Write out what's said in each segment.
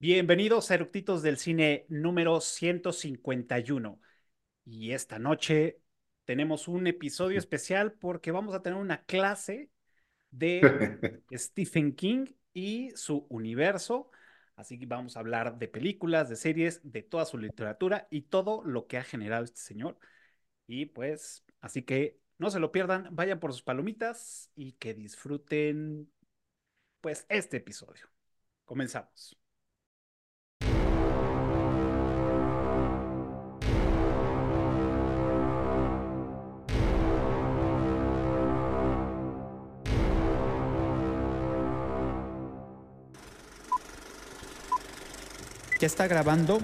Bienvenidos a Eructitos del Cine número 151. Y esta noche tenemos un episodio especial porque vamos a tener una clase de Stephen King y su universo. Así que vamos a hablar de películas, de series, de toda su literatura y todo lo que ha generado este señor. Y pues, así que no se lo pierdan, vayan por sus palomitas y que disfruten pues este episodio. Comenzamos. ¿Ya está grabando?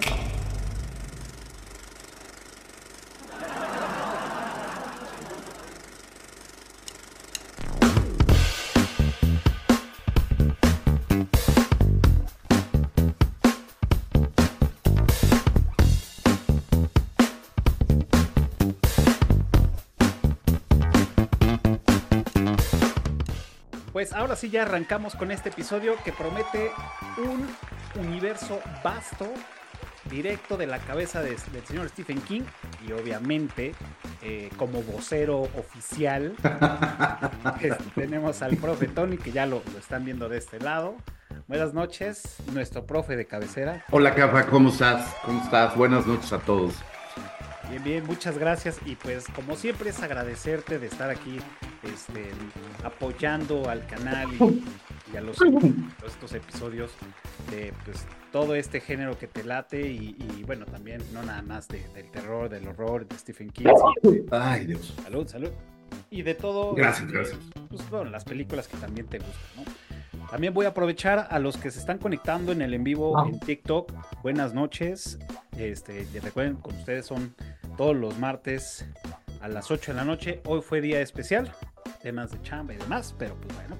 Pues ahora sí ya arrancamos con este episodio que promete un universo vasto, directo de la cabeza del señor Stephen King y obviamente eh, como vocero oficial tenemos al profe Tony que ya lo, están viendo de este lado. Buenas noches, nuestro profe de cabecera. Hola Cafa, ¿cómo estás? ¿Cómo estás? Buenas noches a todos. Bien, bien, muchas gracias. Y pues como siempre es agradecerte de estar aquí este, apoyando al canal y, a los, estos episodios de pues, todo este género que te late y, bueno, también no nada más del terror, del horror, de Stephen King. Ay, Dios. Salud, salud. Y de todo. Gracias, gracias. Pues, bueno, las películas que también te gustan, ¿no? También voy a aprovechar a los que se están conectando en el en vivo ah. en TikTok. Buenas noches. Este, recuerden, con ustedes son todos los martes a las 8 de la noche. Hoy fue día especial, temas de chamba y demás, pero pues bueno,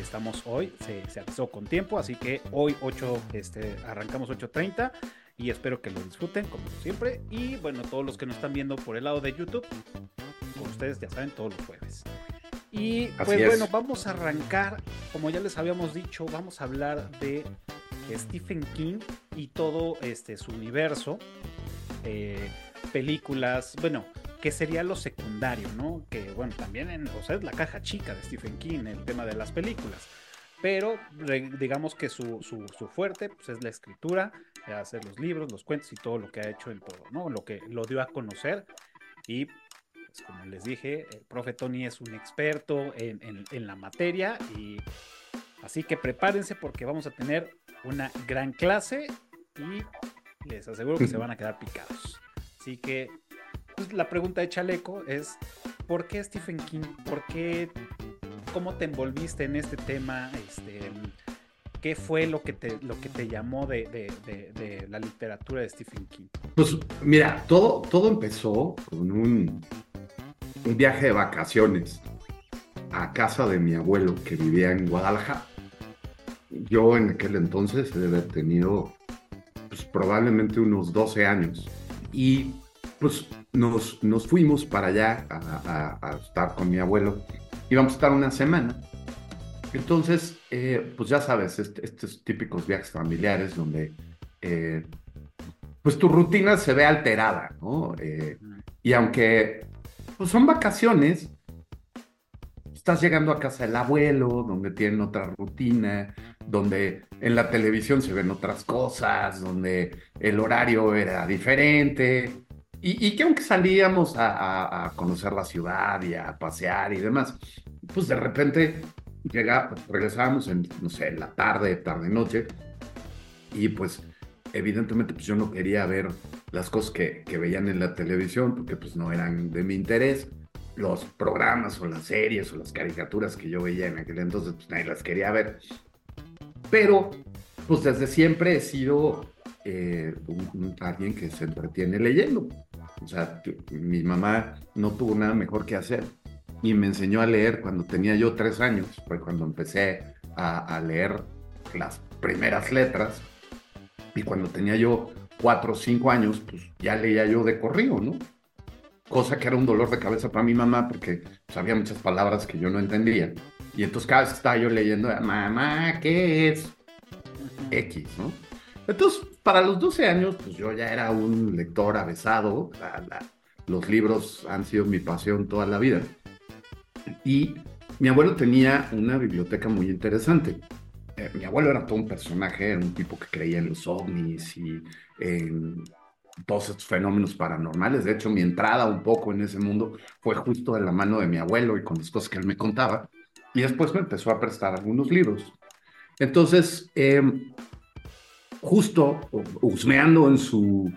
estamos hoy, se, se avisó con tiempo, así que hoy 8, este, arrancamos 8.30 y espero que lo disfruten como siempre. Y bueno, todos los que nos están viendo por el lado de YouTube, con ustedes ya saben, todos los jueves. Y pues bueno, vamos a arrancar, como ya les habíamos dicho, vamos a hablar de Stephen King y todo este su universo. Eh, películas, bueno, que sería lo secundario, ¿no? Que bueno, también en, o sea, es la caja chica de Stephen King, el tema de las películas. Pero digamos que su, su, fuerte pues, es la escritura, hacer los libros, los cuentos y todo lo que ha hecho en todo, ¿no? Lo que lo dio a conocer. Y pues, como les dije, el profe Tony es un experto en, en, en la materia y así que prepárense porque vamos a tener una gran clase y les aseguro que se van a quedar picados. Así que pues, la pregunta de Chaleco es, ¿por qué Stephen King? ¿Por qué? ¿Cómo te envolviste en este tema? Este, ¿Qué fue lo que te, lo que te llamó de, la literatura de Stephen King? Pues mira, todo, todo empezó con un, un viaje de vacaciones a casa de mi abuelo que vivía en Guadalajara. Yo en aquel entonces haber tenido pues, probablemente unos 12 años. Y pues nos, nos fuimos para allá a, estar con mi abuelo. Íbamos a estar una semana. Entonces, eh, pues ya sabes, estos típicos viajes familiares donde eh, pues tu rutina se ve alterada, ¿no? Eh, y aunque pues son vacaciones, estás llegando a casa del abuelo, donde tienen otra rutina, donde en la televisión se ven otras cosas, donde el horario era diferente, y, que aunque salíamos a, conocer la ciudad y a pasear y demás, pues de repente llega, regresábamos en, no sé, la tarde, tarde, noche, y pues evidentemente pues yo no quería ver las cosas que, que veían en la televisión porque pues no eran de mi interés los programas o las series o las caricaturas que yo veía en aquel entonces, pues nadie las quería ver. Pero, pues desde siempre he sido eh, alguien que se entretiene leyendo. O sea, mi mamá no tuvo nada mejor que hacer y me enseñó a leer cuando tenía yo tres años, fue cuando empecé a, a leer las primeras letras y cuando tenía yo cuatro o cinco años, pues ya leía yo de corrido, ¿no? Cosa que era un dolor de cabeza para mi mamá porque pues, había muchas palabras que yo no entendía. Y entonces cada vez que estaba yo leyendo, mamá, ¿qué es? X, ¿no? Entonces, para los 12 años, pues yo ya era un lector avesado. los libros han sido mi pasión toda la vida. Y mi abuelo tenía una biblioteca muy interesante. Eh, mi abuelo era todo un personaje, era un tipo que creía en los ovnis y en todos estos fenómenos paranormales. De hecho, mi entrada un poco en ese mundo fue justo de la mano de mi abuelo y con las cosas que él me contaba. Y después me empezó a prestar algunos libros. Entonces, em, justo husmeando en su,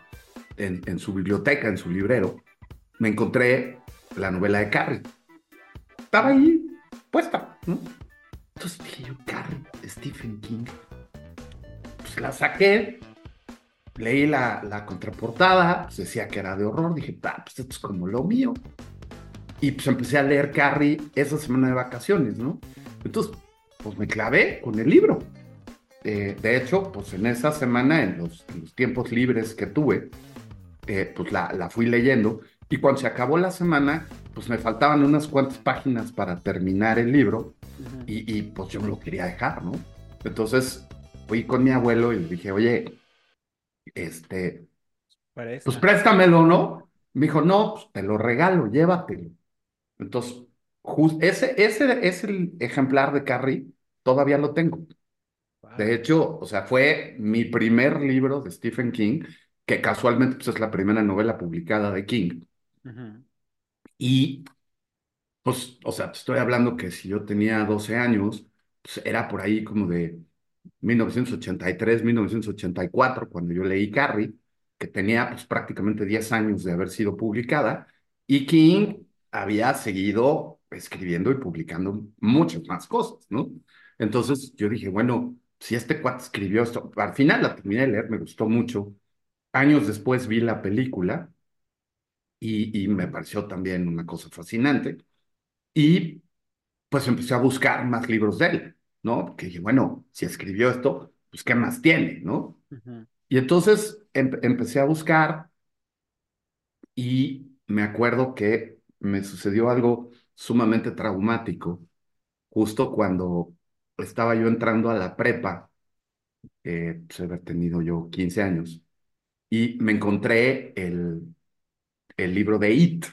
en, su biblioteca, en su librero, me encontré la novela de Carrie. Estaba ahí puesta, ¿no? Entonces dije yo, Carrie, Stephen King. Pues la saqué, leí la, la contraportada, pues decía que era de horror, dije, ah, pues esto es como lo mío. Y pues empecé a leer Carrie esa semana de vacaciones, ¿no? Entonces, pues me clavé con el libro. Eh, de hecho, pues en esa semana, en los, tiempos libres que tuve, eh, pues la, la, fui leyendo. Y cuando se acabó la semana, pues me faltaban unas cuantas páginas para terminar el libro. y, y, pues yo me lo quería dejar, ¿no? Entonces fui con mi abuelo y le dije, oye, este, pues préstamelo, ¿no? Me dijo, no, pues te lo regalo, llévatelo. Entonces, ese, ese es el ejemplar de Carrie, todavía lo tengo. De hecho, o sea, fue mi primer libro de Stephen King, que casualmente pues, es la primera novela publicada de King. Y, pues, o sea, estoy hablando que si yo tenía 12 años, pues era por ahí como de 1983, 1984, cuando yo leí Carrie, que tenía pues, prácticamente 10 años de haber sido publicada, y King había seguido escribiendo y publicando muchas más cosas, ¿no? Entonces yo dije, bueno, si este cuate escribió esto, al final la terminé de leer, me gustó mucho. Años después vi la película y, y me pareció también una cosa fascinante. Y pues empecé a buscar más libros de él. ¿no? Porque dije, bueno, si escribió esto, pues ¿qué más tiene, no? Y entonces empecé a buscar y me acuerdo que me sucedió algo sumamente traumático justo cuando estaba yo entrando a la prepa, eh, pues haber tenido yo 15 años, y me encontré el, el libro de It,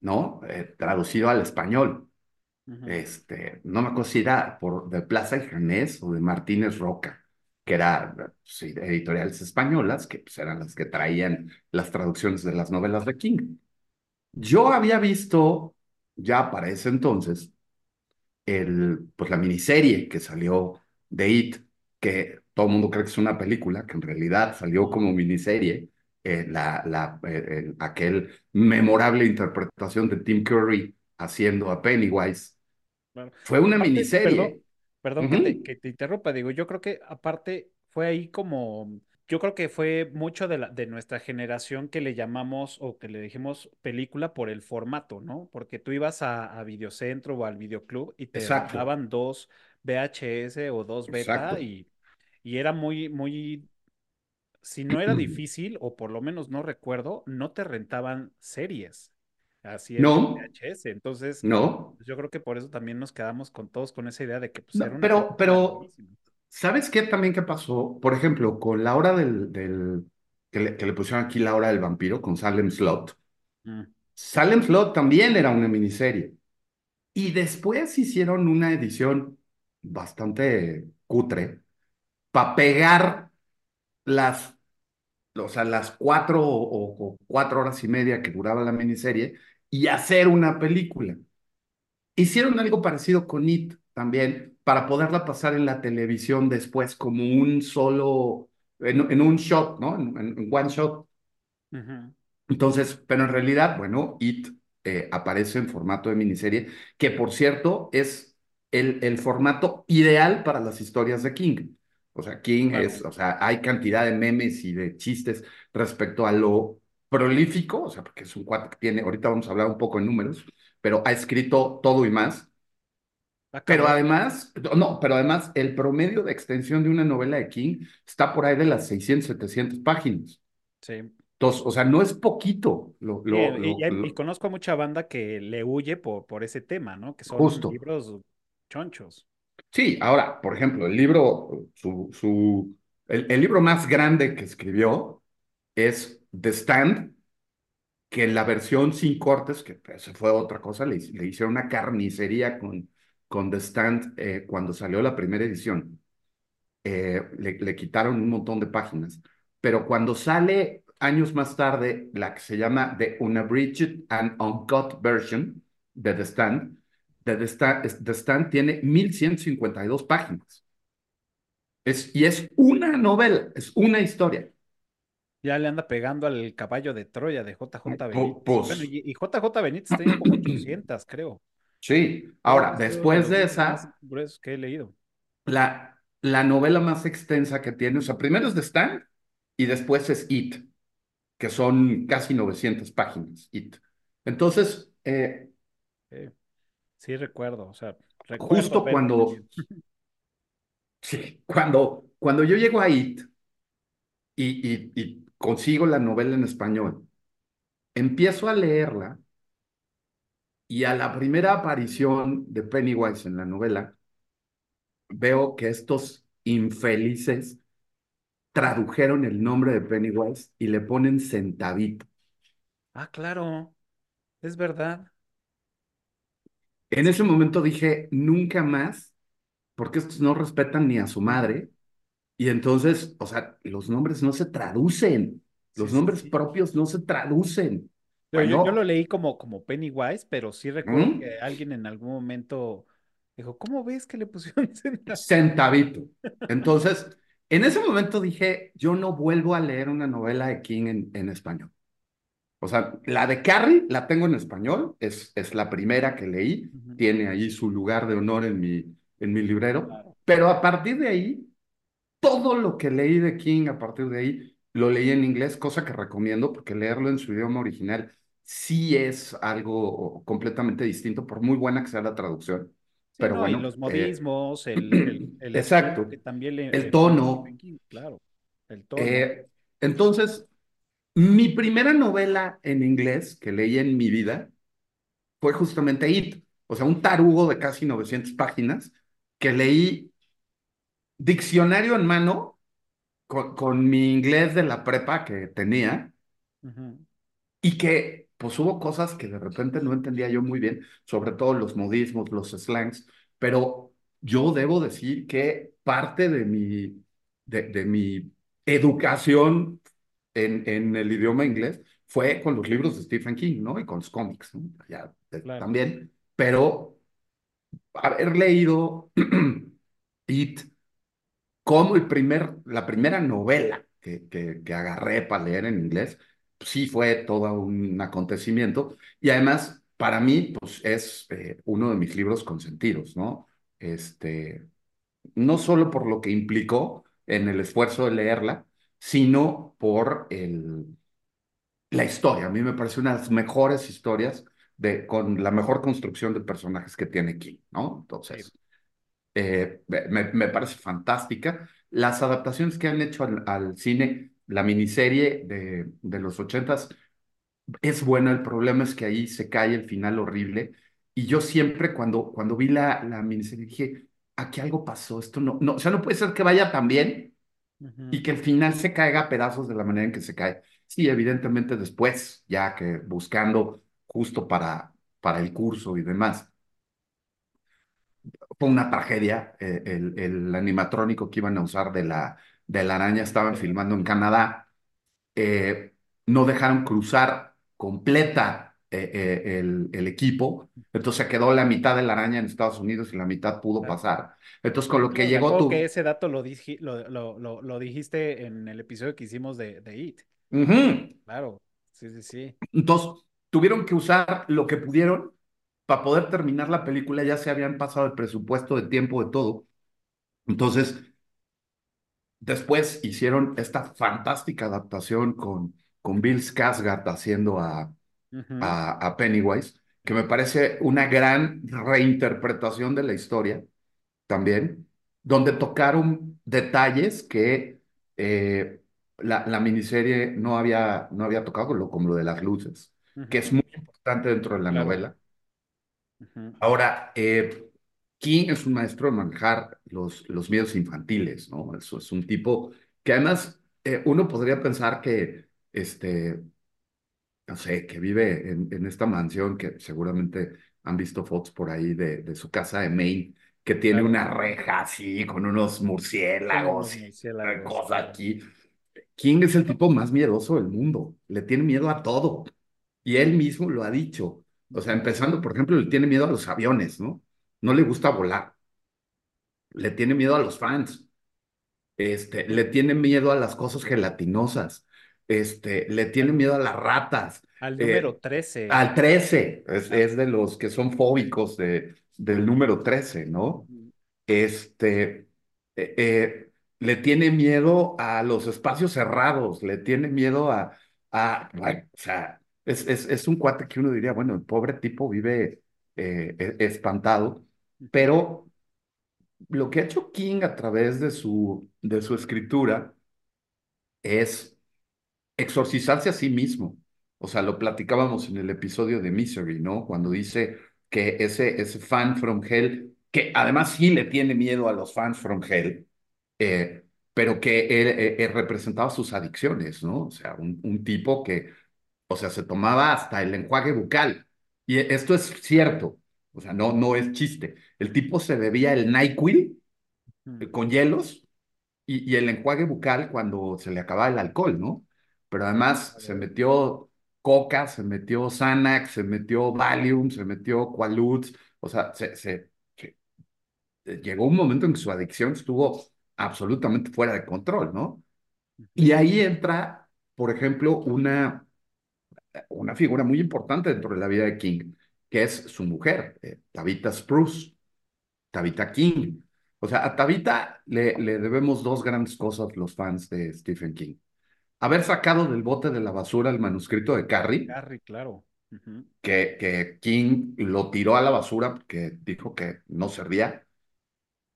¿no? Eh, traducido al español este, no me acuerdo si era por, de Plaza y Janés o de Martínez Roca, que eran editoriales españolas, que pues, eran las que traían las traducciones de las novelas de King. Yo había visto ya para ese entonces el, pues, la miniserie que salió de It, que todo el mundo cree que es una película, que en realidad salió como miniserie, eh, la, la, eh, aquel memorable interpretación de Tim Curry haciendo a Pennywise. Fue una miniserie. Perdón, que, te, interrumpa, digo, yo creo que aparte fue ahí como, yo creo que fue mucho de, la, de nuestra generación que le llamamos o que le dijimos película por el formato, ¿no? Porque tú ibas a, Videocentro o al Videoclub y te daban dos VHS o dos beta y, y era muy, muy si no era difícil, o por lo menos no recuerdo, no te rentaban series. Así es, no, VHS. Entonces, no. Yo creo que por eso también nos quedamos con todos con esa idea de que pues, era una Pero, pero, ¿sabes qué también qué pasó? Por ejemplo, con la hora del, del que, le, pusieron aquí la hora del vampiro con Salem Slot. Mm. Salem Slot también era una miniserie. Y después hicieron una edición bastante cutre para pegar las o sea, las cuatro o, cuatro horas y media que duraba la miniserie y hacer una película. Hicieron algo parecido con It también, para poderla pasar en la televisión después como un solo, en, un shot, ¿no? En, one shot. Entonces, pero en realidad, bueno, It eh, aparece en formato de miniserie, que por cierto es el, el formato ideal para las historias de King. O sea, King es, o sea, hay cantidad de memes y de chistes respecto a lo prolífico, o sea, porque es un cuate que tiene, ahorita vamos a hablar un poco en números, pero ha escrito todo y más. Ah, pero además, no, pero además el promedio de extensión de una novela de King está por ahí de las 600, 700 páginas. Sí. Entonces, o sea, no es poquito. Lo, y, conozco a mucha banda que le huye por, por ese tema, ¿no? Que son libros chonchos. Sí, ahora, por ejemplo, el libro, su, su el, el libro más grande que escribió es The Stand, que en la versión sin cortes, que eso fue otra cosa, le, le hicieron una carnicería con, con The Stand eh, cuando salió la primera edición. Eh, le, le, quitaron un montón de páginas. Pero cuando sale años más tarde la que se llama The Unabridged and Uncut Version de The Stand, de The Stand, The Stand tiene 1152 páginas. Es, y es una novela, es una historia. Ya le anda pegando al caballo de Troya de JJ Benítez. Pues, bueno, y, y, JJ Benítez tiene como 800, creo. Sí, ahora, después de esa... que he leído. La, la novela más extensa que tiene, o sea, primero es The Stand y después es It, que son casi 900 páginas, It. Entonces... Eh, sí, recuerdo, o sea, recuerdo justo cuando... sí, cuando, cuando yo llego a It y, y, y consigo la novela en español, empiezo a leerla y a la primera aparición de Pennywise en la novela, veo que estos infelices tradujeron el nombre de Pennywise y le ponen centavito. Ah, claro, es verdad. En ese momento dije, nunca más, porque estos no respetan ni a su madre. Y entonces, o sea, los nombres no se traducen, los sí, nombres sí, propios no se traducen. Bueno, yo, yo, lo leí como, como Pennywise, pero sí recuerdo ¿Mm? que alguien en algún momento dijo, ¿cómo ves que le pusieron centavito? Centavito. Entonces, en ese momento dije, yo no vuelvo a leer una novela de King en, en español. O sea, la de Carrie la tengo en español, es, es la primera que leí, uh -huh. tiene ahí su lugar de honor en mi, en mi librero, claro. pero a partir de ahí, todo lo que leí de King a partir de ahí, lo leí en inglés, cosa que recomiendo porque leerlo en su idioma original sí es algo completamente distinto, por muy buena que sea la traducción. Sí, pero no, bueno, y los modismos, eh, el, el, el, exacto, que también le, el tono. claro, el tono. Eh, entonces, mi primera novela en inglés que leí en mi vida fue justamente It, o sea, un tarugo de casi 900 páginas que leí diccionario en mano con, con mi inglés de la prepa que tenía uh -huh. y que pues hubo cosas que de repente no entendía yo muy bien, sobre todo los modismos, los slangs, pero yo debo decir que parte de mi, de, de mi educación en, en, el idioma inglés fue con los libros de Stephen King, ¿no? Y con los cómics, ¿no? Ya, claro. también, pero haber leído It como el primer, la primera novela que, que, que agarré para leer en inglés, sí fue todo un acontecimiento y además para mí pues es eh, uno de mis libros consentidos, ¿no? Este, no solo por lo que implicó en el esfuerzo de leerla, sino por el, la historia. A mí me parece una de las mejores historias de, con la mejor construcción de personajes que tiene King, ¿no? Entonces, eh, me, me, parece fantástica. Las adaptaciones que han hecho al, al cine la miniserie de, de los ochentas es buena, el problema es que ahí se cae el final horrible. Y yo siempre cuando, cuando vi la, la miniserie dije, aquí algo pasó, esto no, no, o sea, no puede ser que vaya tan bien uh -huh. y que el final se caiga a pedazos de la manera en que se cae. Sí, evidentemente después, ya que buscando justo para, para el curso y demás, fue una tragedia eh, el, el animatrónico que iban a usar de la, de la araña estaban filmando en Canadá, eh, no dejaron cruzar completa eh, eh, el, el, equipo, entonces quedó la mitad de la araña en Estados Unidos y la mitad pudo claro. pasar. Entonces con lo que llegó tú... que ese dato lo, lo, lo, lo, lo, dijiste en el episodio que hicimos de, de IT. Uh -huh. Claro, sí, sí, sí. Entonces tuvieron que usar lo que pudieron para poder terminar la película, ya se habían pasado el presupuesto de tiempo de todo. Entonces, Después hicieron esta fantástica adaptación con, con Bill Skarsgård haciendo a, uh -huh. a, a, Pennywise, que me parece una gran reinterpretación de la historia también, donde tocaron detalles que eh, la, la, miniserie no había, no había tocado, como lo de las luces, uh -huh. que es muy importante dentro de la claro. novela. Uh -huh. Ahora, eh, King es un maestro de manejar los, los miedos infantiles, ¿no? Eso es un tipo que además eh, uno podría pensar que, este, no sé, que vive en, en esta mansión que seguramente han visto fotos por ahí de, de su casa de Maine, que tiene Claro, una reja así, con unos unos murciélagos y murciélagos, cosa aquí. King es el tipo más miedoso del mundo, le tiene miedo a todo. Y él mismo lo ha dicho. O sea, empezando, por ejemplo, le tiene miedo a los aviones, ¿no? No le gusta volar. Le tiene miedo a los fans. Este, le tiene miedo a las cosas gelatinosas. Este, le tiene miedo a las ratas. al número Eh, 13. al 13 es, es de los que son fóbicos de, del número 13, ¿no? Este, eh, eh, le tiene miedo a los espacios cerrados, le tiene miedo a, a bueno, o sea, es, es, es un cuate que uno diría, bueno, el pobre tipo vive eh, e- espantado, pero lo que ha hecho King a través de su, de su escritura es exorcizarse a sí mismo. O sea, lo platicábamos en el episodio de Misery, ¿no? Cuando dice que ese, ese fan from hell, que además sí le tiene miedo a los fans from hell, eh, pero que él, eh, eh, representaba sus adicciones, ¿no? O sea, un, un tipo que, o sea, se tomaba hasta el enjuague bucal. Y esto es cierto, o sea, no, no es chiste. El tipo se bebía el NyQuil eh, con hielos y, y el enjuague bucal cuando se le acababa el alcohol, ¿no? Pero además se metió Coca, se metió Xanax, se metió Valium, se metió Quaaludes, o sea, se, se, se- eh, llegó un momento en que su adicción estuvo absolutamente fuera de control, ¿no? Y ahí entra, por ejemplo, una, una figura muy importante dentro de la vida de King, que es su mujer, eh, Tabitha Spruce, Tabitha King. O sea, a Tabitha le, le debemos dos grandes cosas los fans de Stephen King. Haber sacado del bote de la basura el manuscrito de Carrie, Carrie, claro. Que, que King lo tiró a la basura porque dijo que no servía.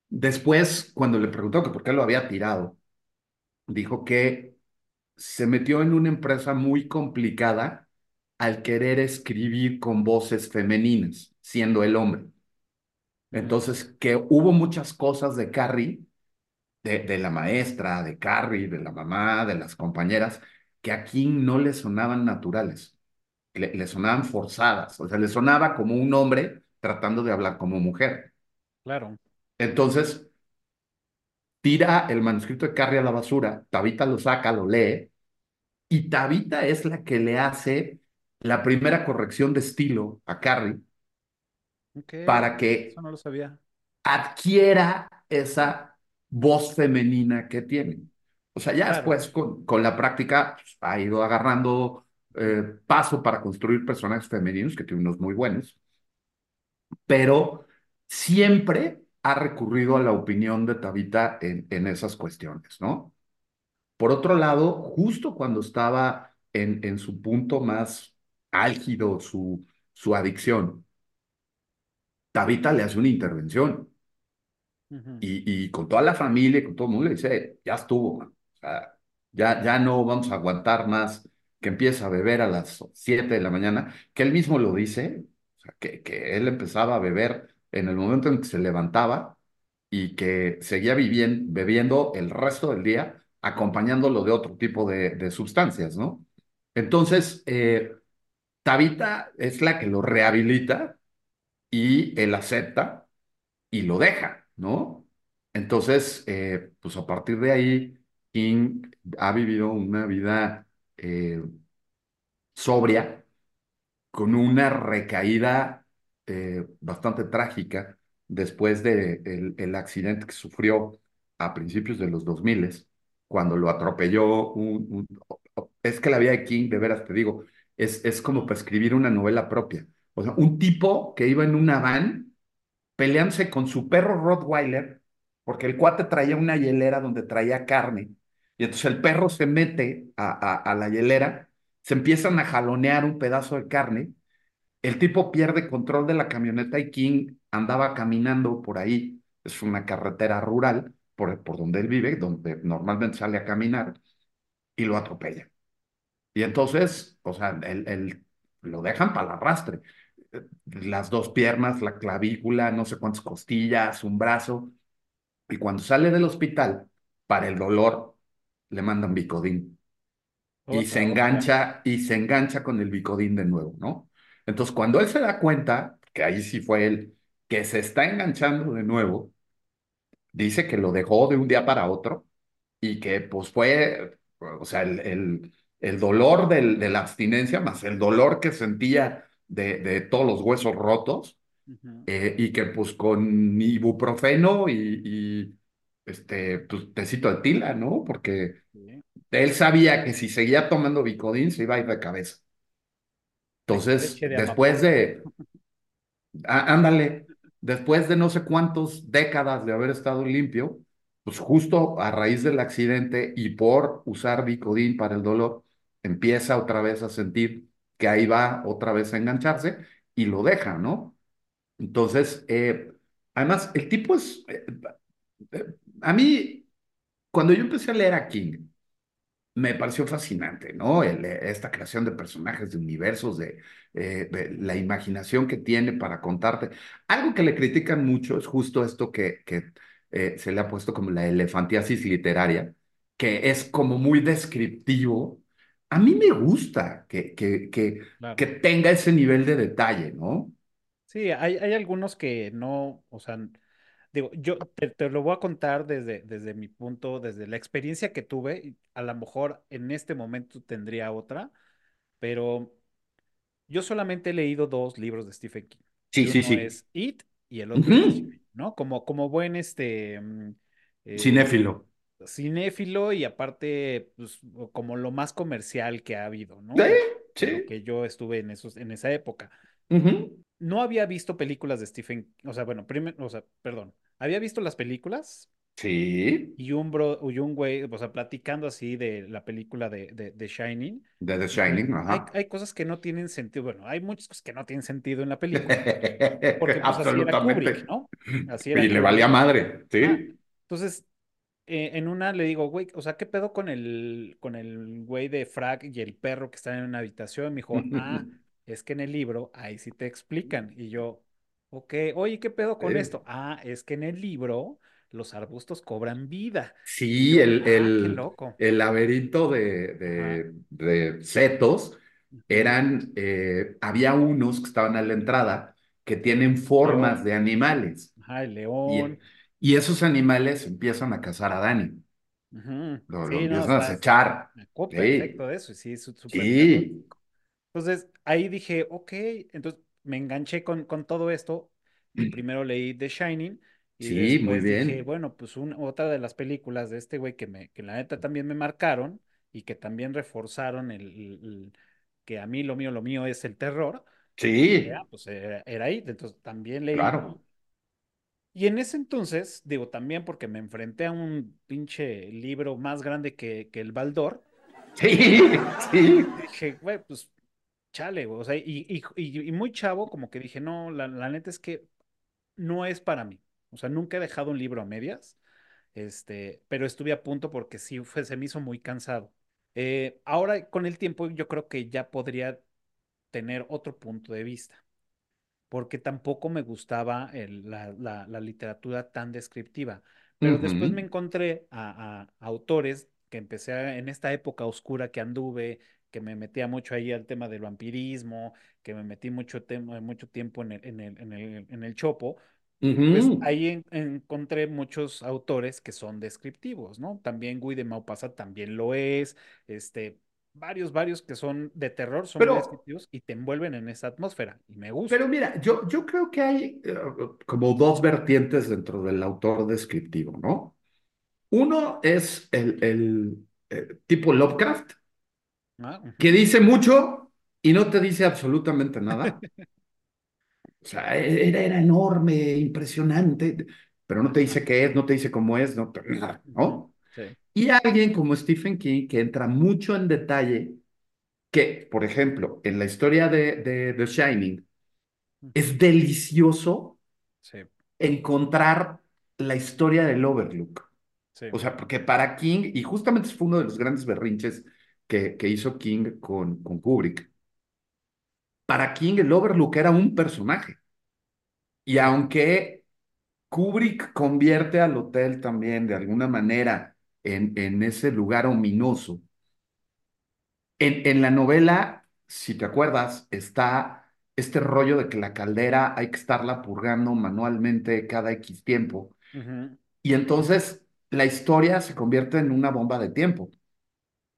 Después, cuando le preguntó que por qué lo había tirado, dijo que se metió en una empresa muy complicada al querer escribir con voces femeninas, siendo el hombre. Entonces, que hubo muchas cosas de Carrie, de, de la maestra, de Carrie, de la mamá, de las compañeras, que a King no le sonaban naturales, le, le sonaban forzadas, o sea, le sonaba como un hombre tratando de hablar como mujer. Claro. Entonces, tira el manuscrito de Carrie a la basura, Tabitha lo saca, lo lee, y Tabitha es la que le hace la primera corrección de estilo a Carrie para eso que no lo sabía. adquiera esa voz femenina que tiene. O sea, ya Claro. después con, con la práctica pues, ha ido agarrando eh, paso para construir personajes femeninos, que tiene unos muy buenos, pero siempre ha recurrido a la opinión de Tabitha en, en esas cuestiones, ¿no? Por otro lado, justo cuando estaba en, en su punto más álgido, su, su adicción, Tabitha le hace una intervención y, y con toda la familia, con todo el mundo, le dice, ya estuvo, man. O sea, ya, ya no vamos a aguantar más que empiece a beber a las 7 de la mañana, que él mismo lo dice, o sea, que, que él empezaba a beber en el momento en que se levantaba y que seguía viviendo, bebiendo el resto del día, acompañándolo de otro tipo de, de sustancias, ¿no? Entonces, eh, Tabitha es la que lo rehabilita y él acepta y lo deja, ¿no? Entonces, eh, pues a partir de ahí, King ha vivido una vida eh, sobria, con una recaída eh, bastante trágica después del de el, accidente que sufrió a principios de los 2000, cuando lo atropelló Es que la vida de King, de veras te digo, es, es como para escribir una novela propia. O sea, un tipo que iba en una van peleándose con su perro Rottweiler, porque el cuate traía una hielera donde traía carne, y entonces el perro se mete a, a, la hielera, se empiezan a jalonear un pedazo de carne, el tipo pierde control de la camioneta y King andaba caminando por ahí, es una carretera rural, por, por donde él vive, donde normalmente sale a caminar, y lo atropella. Y entonces, o sea, él, él lo dejan para el arrastre. Las dos piernas, la clavícula, no sé cuántas costillas, un brazo. Y cuando sale del hospital, para el dolor, le mandan Bicodín y se engancha y se engancha con el Bicodín de nuevo, ¿no? Entonces, cuando él se da cuenta, que ahí sí fue él, que se está enganchando de nuevo, dice que lo dejó de un día para otro y que pues fue, o sea, el, el, el dolor del, de la abstinencia más el dolor que sentía de, de todos los huesos rotos eh, y que pues con ibuprofeno y, y este, pues tecito de tila, ¿no? Porque él sabía que si seguía tomando Vicodin se iba a ir de cabeza. Entonces, de después de, á- ándale, después de no sé cuántas décadas de haber estado limpio, pues justo a raíz del accidente y por usar Vicodin para el dolor, empieza otra vez a sentir que ahí va otra vez a engancharse y lo deja, ¿no? Entonces, eh, además, el tipo es, eh, eh, a mí, cuando yo empecé a leer a King, me pareció fascinante, ¿no? Esta creación de personajes, de universos, de, la imaginación que tiene para contarte. Algo que le critican mucho es justo esto que, que se le ha puesto como la elefantiasis literaria, que es como muy descriptivo. A mí me gusta que, que, que, Claro. que tenga ese nivel de detalle, ¿no? Sí, hay, hay algunos que no, o sea, digo, yo te, te lo voy a contar desde, desde mi punto, desde la experiencia que tuve. A lo mejor en este momento tendría otra, pero yo solamente he leído dos libros de Stephen King. Sí, Y sí, uno sí. es It y el otro es ¿no? Como, como buen este mm, eh, Cinéfilo. Cinéfilo y aparte, pues, como lo más comercial que ha habido, Sí, ¿no? Lo sí. que yo estuve en esos, en esa época. No había visto películas de Stephen, o sea, bueno, primero, o sea, perdón, había visto las películas Sí, y un bro, y un güey, o sea, platicando así de la película de, de, de Shining. de The Y Shining, hay, ajá. hay cosas que no tienen sentido, bueno, hay muchas cosas que no tienen sentido en la película, porque pues así era Kubrick, Absolutamente. ¿no? Así Y era le valía madre, sí. Entonces, eh, en una le digo, güey, o sea, ¿qué pedo con el, con el güey de Frack y el perro que están en una habitación? Me dijo, ah, es que en el libro ahí sí te explican. Y yo, ok, oye, ¿qué pedo con Eh, esto? Ah, es que en el libro los arbustos cobran vida. Sí, yo, el, ah, el, loco. el laberinto de, de, de setos eran, eh, había unos que estaban a la entrada que tienen formas León. de animales Ajá, el león. y esos animales empiezan a cazar a Dani, ujú. lo, lo Sí, no, empiezan a estás, acechar. me acuerdo Sí, perfecto de eso, y sí, es súper sí. Entonces ahí dije, ok, entonces me enganché con, con todo esto y primero leí The Shining y sí, muy después dije, bien. bueno, pues un- otra de las películas de este güey que, me, que la neta también me marcaron y que también reforzaron el, el- el- que a mí lo mío, lo mío es el terror, dije, ah, Sí, pues era, era ahí, entonces también leí. claro. Y en ese entonces, digo, también porque me enfrenté a un pinche libro más grande que, que el Baldor, Sí, sí. dije, güey, pues chale, güey, o sea, y, y, y- muy chavo, como que dije, no, la, la neta es que no es para mí. O sea, nunca he dejado un libro a medias, este, pero estuve a punto porque sí fue, se me hizo muy cansado. Eh, ahora, con el tiempo, yo creo que ya podría tener otro punto de vista, porque tampoco me gustaba el- la, la- la literatura tan descriptiva. Pero después me encontré a, a autores que empecé a- en esta época oscura que anduve, que me metía mucho ahí al tema del vampirismo, que me metí mucho, mucho tiempo en el, en el, en el, en el chopo, pues ujú. ahí en- encontré muchos autores que son descriptivos, ¿no? También Guy de Maupassant también lo es, este, varios, varios que son de terror, son Pero, descriptivos y te envuelven en esa atmósfera y me gusta. pero mira, yo, yo creo que hay eh, como dos vertientes dentro del autor descriptivo, ¿no? Uno es el, el, eh, tipo Lovecraft, Ah, que dice mucho y no te dice absolutamente nada. O sea, e, era, era enorme, impresionante, pero no te dice qué es, no te dice cómo es, no, nada, ¿no? sí, Y alguien como Stephen King que entra mucho en detalle, que, por ejemplo, en la historia de, de The Shining, es delicioso sí, encontrar la historia del Overlook. sí, O sea, porque para King, y justamente fue uno de los grandes berrinches que, que hizo King con, con Kubrick, para King el Overlook era un personaje. Y aunque Kubrick convierte al hotel también de alguna manera en, en ese lugar ominoso. En, en la novela, si te acuerdas, está este rollo de que la caldera hay que estarla purgando manualmente cada X tiempo. Y entonces la historia se convierte en una bomba de tiempo,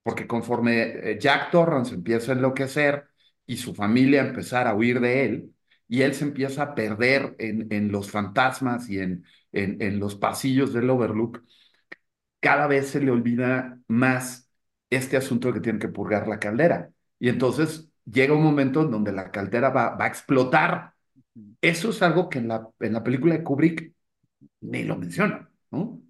porque conforme eh, Jack Torrance empieza a enloquecer y su familia a empezar a huir de él, y él se empieza a perder en, en los fantasmas y en, en, en los pasillos del Overlook, cada vez se le olvida más este asunto de que tienen que purgar la caldera. Y entonces llega un momento en donde la caldera va, va a explotar. Eso es algo que en la, en la película de Kubrick ni lo menciona, ¿no?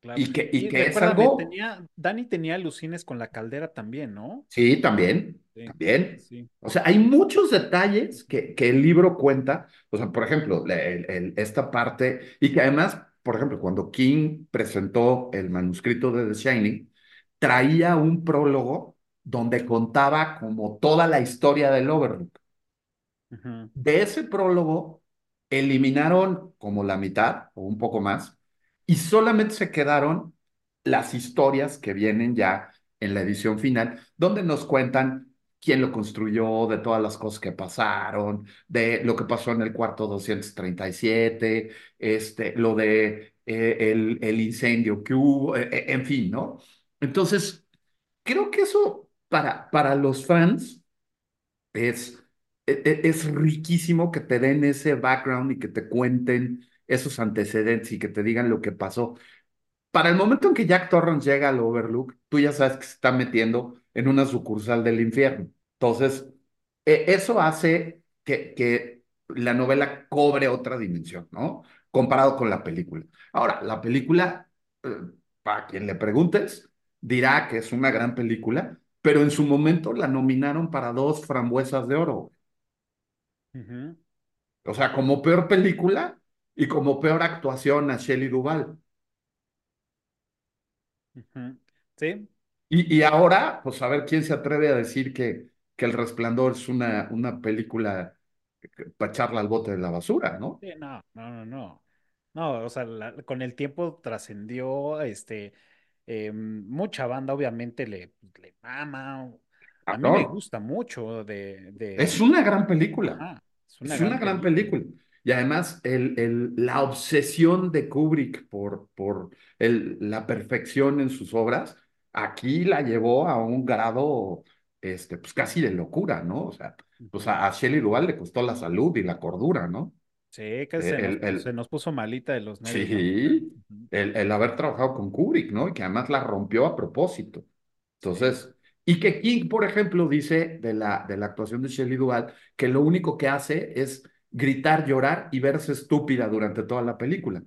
Claro. Y que, y Y que es algo, tenía, Dani tenía alucines con la caldera también, ¿no? sí, también, sí, también. sí. O sea, hay muchos detalles que, que el libro cuenta. O sea, por ejemplo, el- el- esta parte, y que además, por ejemplo, cuando King presentó el manuscrito de The Shining, traía un prólogo donde contaba como toda la historia del Overlook. De ese prólogo eliminaron como la mitad o un poco más y solamente se quedaron las historias que vienen ya en la edición final, donde nos cuentan quién lo construyó, de todas las cosas que pasaron, de lo que pasó en el cuarto 237, este, lo de eh, el, el incendio que hubo, eh, en fin, ¿no? Entonces, creo que eso para, para los fans es, e- e- es riquísimo que te den ese background y que te cuenten esos antecedentes y que te digan lo que pasó. Para el momento en que Jack Torrance llega al Overlook, tú ya sabes que se está metiendo en una sucursal del infierno. Entonces, e- eso hace que, que la novela cobre otra dimensión, ¿no? Comparado con la película. Ahora, la película, eh, para quien le preguntes, dirá que es una gran película, pero en su momento la nominaron para dos frambuesas de oro. O sea, como peor película y como peor actuación a Shelley Duvall. ujú. Sí, Y, y ahora, pues a ver quién se atreve a decir que, que El Resplandor es una, una película para echarla al bote de la basura, ¿no? sí, no, no, no, no. No, o sea, la- con el tiempo trascendió, este, eh, mucha banda obviamente le, le mama. A mí me gusta mucho de, Es una gran película. es una Es gran una gran película. película. Y además, el, el, la obsesión de Kubrick por, por el, la perfección en sus obras, aquí la llevó a un grado, este, pues casi de locura, ¿no? O sea, pues a, a Shelley Duvall le costó la salud y la cordura, ¿no? Sí, que se nos, El, se nos puso malita de los nervios sí, el, el haber trabajado con Kubrick, ¿no? Y que además la rompió a propósito. Entonces, y que King, por ejemplo, dice de la, de la actuación de Shelley Duvall que lo único que hace es gritar, llorar y verse estúpida durante toda la película.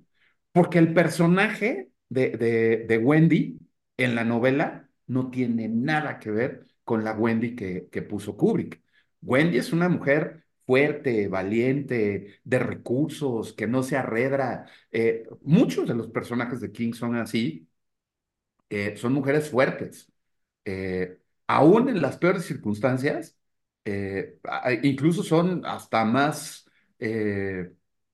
Porque el personaje de, de, de Wendy en la novela no tiene nada que ver con la Wendy que, que puso Kubrick. Wendy es una mujer fuerte, valiente, de recursos, que no se arredra. Eh, muchos de los personajes de King son así, eh, son mujeres fuertes eh, aún en las peores circunstancias, incluso son hasta más,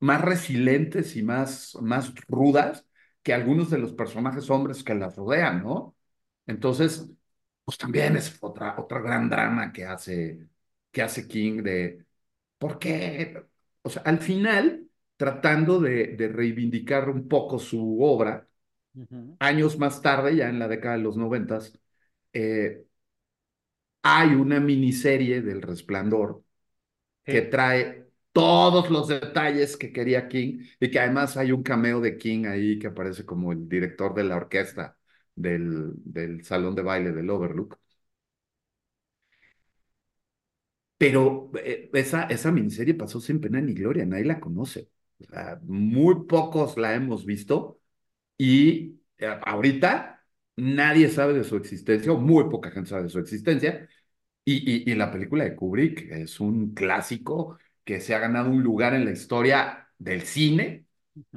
más resilientes y más, más rudas que algunos de los personajes hombres que las rodean, ¿no? Entonces, pues también es otra, otra gran drama que hace, que hace King de, ¿por qué? O sea, al final, tratando de, de reivindicar un poco su obra, años más tarde, ya en la década de los noventas, eh, hay una miniserie del Resplandor que trae todos los detalles que quería King y que además hay un cameo de King ahí que aparece como el director de la orquesta del, del salón de baile del Overlook. Pero eh, esa, esa miniserie pasó sin pena ni gloria, nadie la conoce. O sea, muy pocos la hemos visto y eh, ahorita nadie sabe de su existencia, o muy poca gente sabe de su existencia, Y, y, y la película de Kubrick es un clásico que se ha ganado un lugar en la historia del cine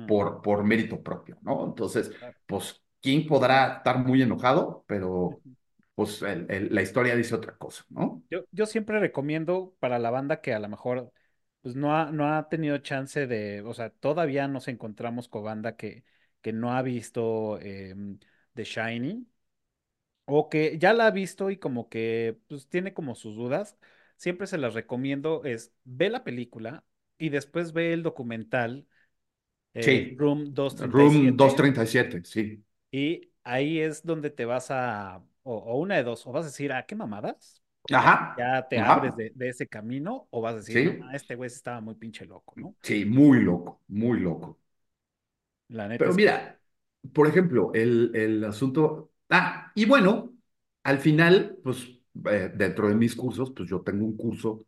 por, por mérito propio, ¿no? Entonces, pues King podrá estar muy enojado, pero pues el- el- la historia dice otra cosa, ¿no? Yo, yo siempre recomiendo para la banda que a lo mejor pues no ha, no ha tenido chance de, o sea, todavía nos encontramos con banda que, que no ha visto em, The Shining, o que ya la ha visto y como que pues, tiene como sus dudas, siempre se las recomiendo es ve la película y después ve el documental eh, Sí, Room Room 237 237, sí. y ahí es donde te vas a, o, o una de dos, o vas a decir, ¿a qué mamadas? Ajá, ya te abres ajá, de, de ese camino, o vas a decir, sí, este güey estaba muy pinche loco, ¿no? sí, muy loco, muy loco. La neta Pero es que, mira, por ejemplo, el, el asunto. Ah, y bueno, al final, pues eh, dentro de mis cursos, pues yo tengo un curso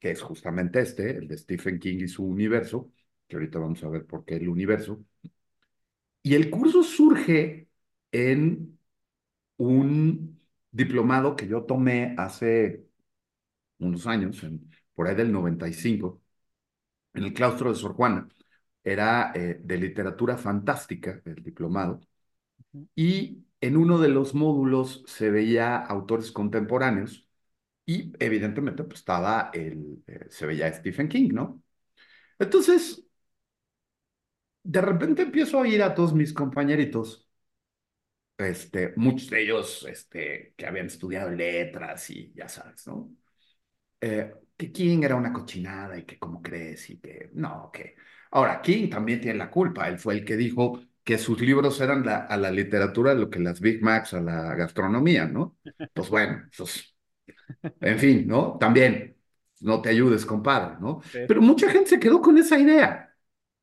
que es justamente este, el de Stephen King y su universo, que ahorita vamos a ver por qué el universo. Y el curso surge en un diplomado que yo tomé hace unos años, en, por ahí del 95, en el claustro de Sor Juana. Era eh, de literatura fantástica, el diplomado. y en uno de los módulos se veía autores contemporáneos y evidentemente pues estaba el, eh, se veía Stephen King, ¿no? Entonces, de repente empiezo a oír a todos mis compañeritos, este, muchos de ellos este, que habían estudiado letras y ya sabes, ¿no? Eh, que King era una cochinada y que cómo crees y que no, que... Ahora, King también tiene la culpa, él fue el que dijo que sus libros eran la- a la literatura lo que las Big Macs a la gastronomía, ¿no? Pues bueno, pues, en fin, ¿no? También, no te ayudes, compadre, ¿no? sí, Pero mucha gente se quedó con esa idea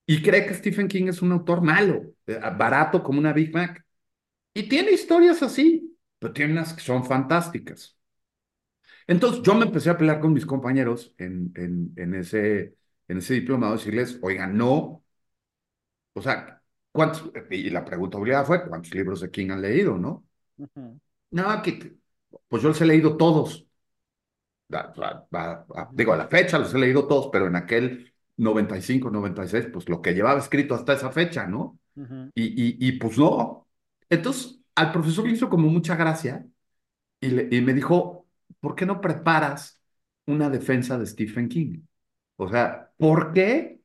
y cree que Stephen King es un autor malo, eh, barato como una Big Mac. Y tiene historias así, pero tiene unas que son fantásticas. Entonces yo me empecé a pelear con mis compañeros en, en, en ese, en ese diplomado, decirles, oigan, no, o sea, ¿cuántos? Y la pregunta obligada fue, ¿cuántos libros de King han leído, no? No, que, pues yo los he leído todos. Digo, a la fecha los he leído todos, pero en aquel 95, 96, pues lo que llevaba escrito hasta esa fecha, ¿no? Y, y, y pues no. Entonces, al profesor le hizo como mucha gracia y, le- y me dijo, ¿por qué no preparas una defensa de Stephen King? O sea, ¿por qué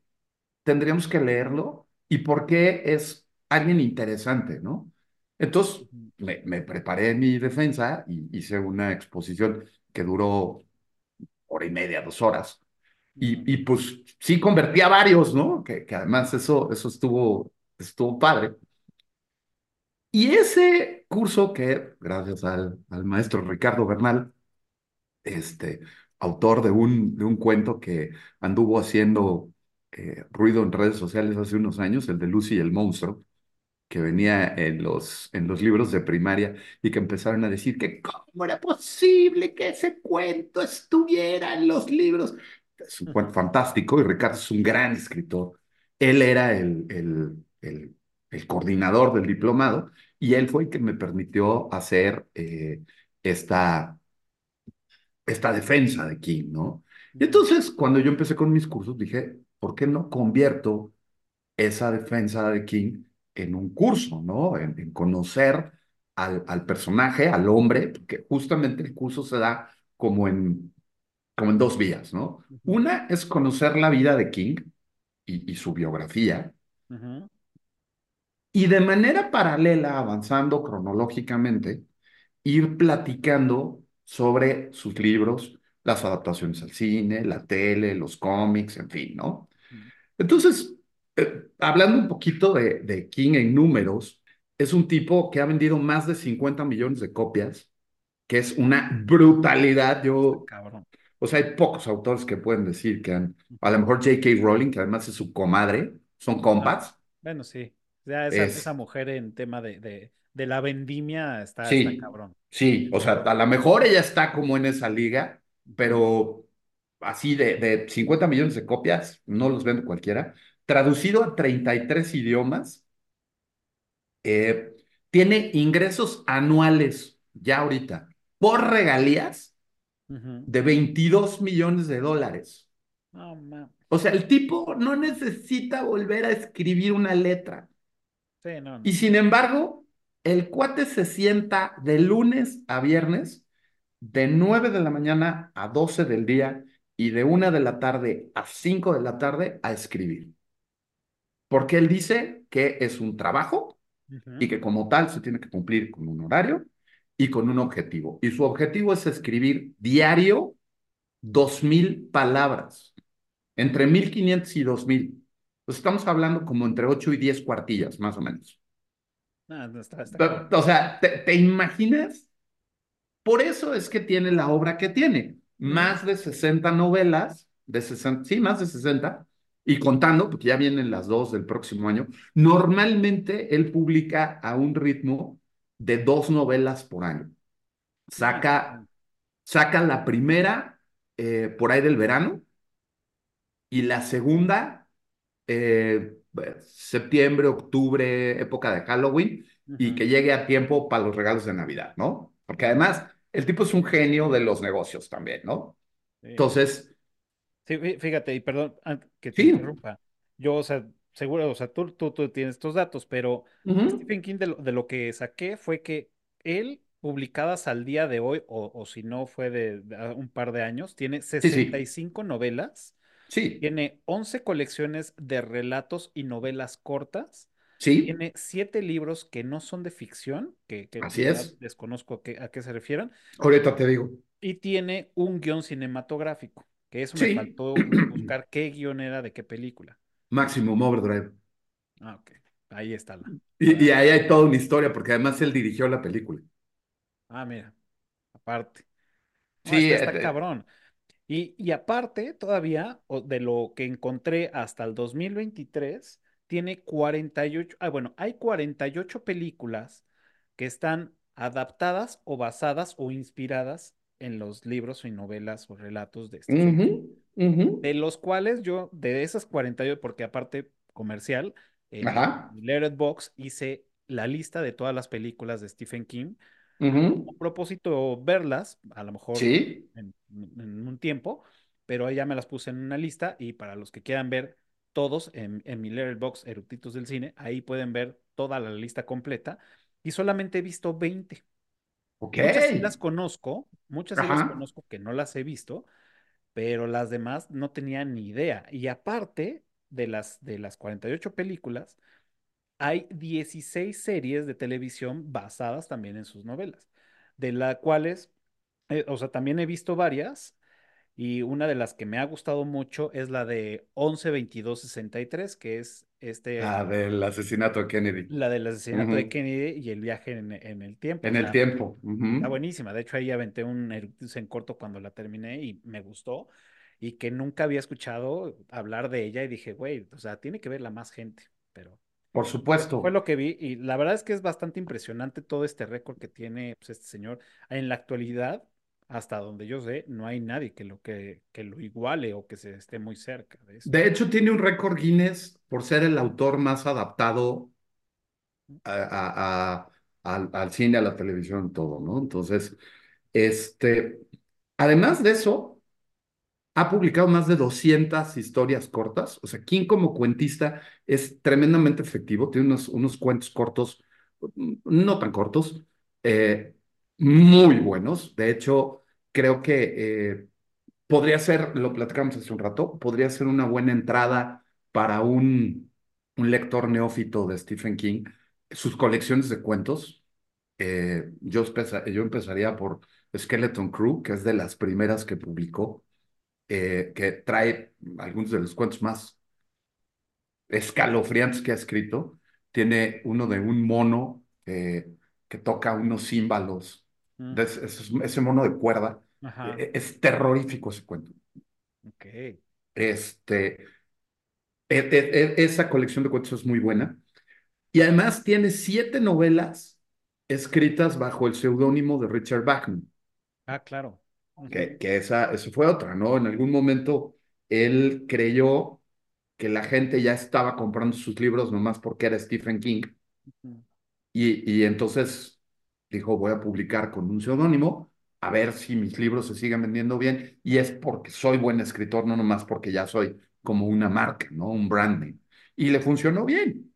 tendríamos que leerlo y por qué es alguien interesante, ¿no? Entonces, me, me preparé mi defensa y hice una exposición que duró hora y media, dos horas. Y, y pues sí convertí a varios, ¿no? Que, que además eso, eso estuvo, estuvo padre. Y ese curso que, gracias al, al maestro Ricardo Bernal, este, autor de un, de un cuento que anduvo haciendo eh, ruido en redes sociales hace unos años, el de Lucy y el monstruo, que venía en los, en los libros de primaria y que empezaron a decir que cómo era posible que ese cuento estuviera en los libros. Es un cuento fantástico y Ricardo es un gran escritor. Él era el, el, el, el coordinador del diplomado y él fue el que me permitió hacer eh, esta esta defensa de King, ¿no? Y entonces, cuando yo empecé con mis cursos, dije, ¿por qué no convierto esa defensa de King en un curso, ¿no? En, en conocer al, al, personaje, al hombre, porque justamente el curso se da como en, como en dos vías, ¿no? Una es conocer la vida de King y, y su biografía, y de manera paralela, avanzando cronológicamente, ir platicando sobre sus libros, las adaptaciones al cine, la tele, los cómics, en fin, ¿no? Entonces, eh, hablando un poquito de, de King en números, es un tipo que ha vendido más de 50 millones de copias, que es una brutalidad. Está Yo, cabrón. o sea, hay pocos autores que pueden decir que han, a lo mejor J.K. Rowling, que además es su comadre, son Ah, compas, bueno, sí. Ya esa, esa es mujer en tema de, de, de la vendimia está, está Sí, cabrón. sí, o sea, a lo mejor ella está como en esa liga, pero así de, de 50 millones de copias, no los vende cualquiera, traducido a 33 idiomas, eh, tiene ingresos anuales ya ahorita por regalías de 22 millones de dólares. O sea, el tipo no necesita volver a escribir una letra. Sí, no, Y sin embargo, el cuate se sienta de lunes a viernes, de 9 de la mañana a 12 del día y de una de la tarde a 5 de la tarde a escribir. Porque él dice que es un trabajo y que como tal se tiene que cumplir con un horario y con un objetivo. Y su objetivo es escribir diario dos mil palabras, entre 1500 y 2000. Pues estamos hablando como entre 8 y 10 cuartillas, más o menos. Ah, está, está o sea, ¿te, ¿te, imaginas? Por eso es que tiene la obra que tiene. Más de 60 novelas, de 60, sí, más de 60, y contando, porque ya vienen las dos del próximo año, normalmente él publica a un ritmo de dos novelas por año. Saca, saca la primera eh, por ahí del verano y la segunda eh, septiembre, octubre, época de Halloween, y que llegue a tiempo para los regalos de Navidad, ¿no? Porque además el tipo es un genio de los negocios también, ¿no? Entonces, Sí, fíjate, y perdón que te interrumpa. Yo, o sea, seguro, o sea, tú, tú, tú tienes estos datos, pero Stephen King de lo, de lo, que saqué fue que él, publicadas al día de hoy, o, o si no fue de, un par de años, tiene 65 novelas. Sí. Tiene 11 colecciones de relatos y novelas cortas. Sí. Tiene siete libros que no son de ficción, que, que Así es. desconozco a qué, a qué se refieren. Ahorita te digo. Y tiene un guion cinematográfico. Que eso me faltó buscar qué guion era de qué película. Máximo Overdrive. Ah, ok. Ahí está la. Y, y, ahí hay toda una historia, porque además él dirigió la película. Ah, mira. Aparte. sí, está, está cabrón. Y, y, aparte, todavía, de lo que encontré hasta el 2023, tiene 48. Ah, bueno, hay 48 películas que están adaptadas o basadas o inspiradas en los libros y novelas o relatos de Stephen de los cuales yo, de esas 48, porque aparte comercial, en Letterboxd hice la lista de todas las películas de Stephen King. A propósito, verlas, a lo mejor en, un tiempo, pero ya me las puse en una lista y para los que quieran ver todos en, en mi Letterboxd, Eructitos del Cine, ahí pueden ver toda la lista completa y solamente he visto 20. Muchas sí las conozco, muchas sí las conozco que no las he visto, pero las demás no tenía ni idea. Y aparte de las, de las 48 películas, hay 16 series de televisión basadas también en sus novelas, de las cuales, eh, o sea, también he visto varias. Y una de las que me ha gustado mucho es la de 11-22-63, que es este... La del asesinato de Kennedy. La del asesinato de Kennedy y el viaje en, el tiempo. En el tiempo. Está buenísima. De hecho, ahí aventé un en corto cuando la terminé y me gustó. Y que nunca había escuchado hablar de ella y dije, güey, o sea, tiene que verla más gente. Pero por supuesto. Fue lo que vi y la verdad es que es bastante impresionante todo este récord que tiene pues, este señor. En la actualidad, hasta donde yo sé, no hay nadie que lo, que, que lo iguale o que se esté muy cerca de eso. De hecho, tiene un récord Guinness por ser el autor más adaptado a, al, cine, a la televisión, todo, ¿no? Entonces, este, además de eso, ha publicado más de 200 historias cortas. O sea, King como cuentista es tremendamente efectivo, tiene unos, unos cuentos cortos, no tan cortos, eh, muy buenos. De hecho, creo que eh, podría ser, lo platicamos hace un rato, podría ser una buena entrada para un, un lector neófito de Stephen King. Sus colecciones de cuentos, eh, yo, yo empezaría por Skeleton Crew, que es de las primeras que publicó, eh, que trae algunos de los cuentos más escalofriantes que ha escrito. Tiene uno de un mono que toca unos címbalos ese, mono de cuerda. E, es, terrorífico ese cuento. Ok. Este, e, e, esa colección de cuentos es muy buena. Y además tiene siete novelas escritas bajo el seudónimo de Richard Bachman. Ah, claro. Que, que esa, eso fue otra, ¿no? En algún momento él creyó que la gente ya estaba comprando sus libros nomás porque era Stephen King. y, y entonces dijo, voy a publicar con un seudónimo, a ver si mis libros se siguen vendiendo bien, y es porque soy buen escritor, no nomás porque ya soy como una marca, ¿no? Un branding. Y le funcionó bien.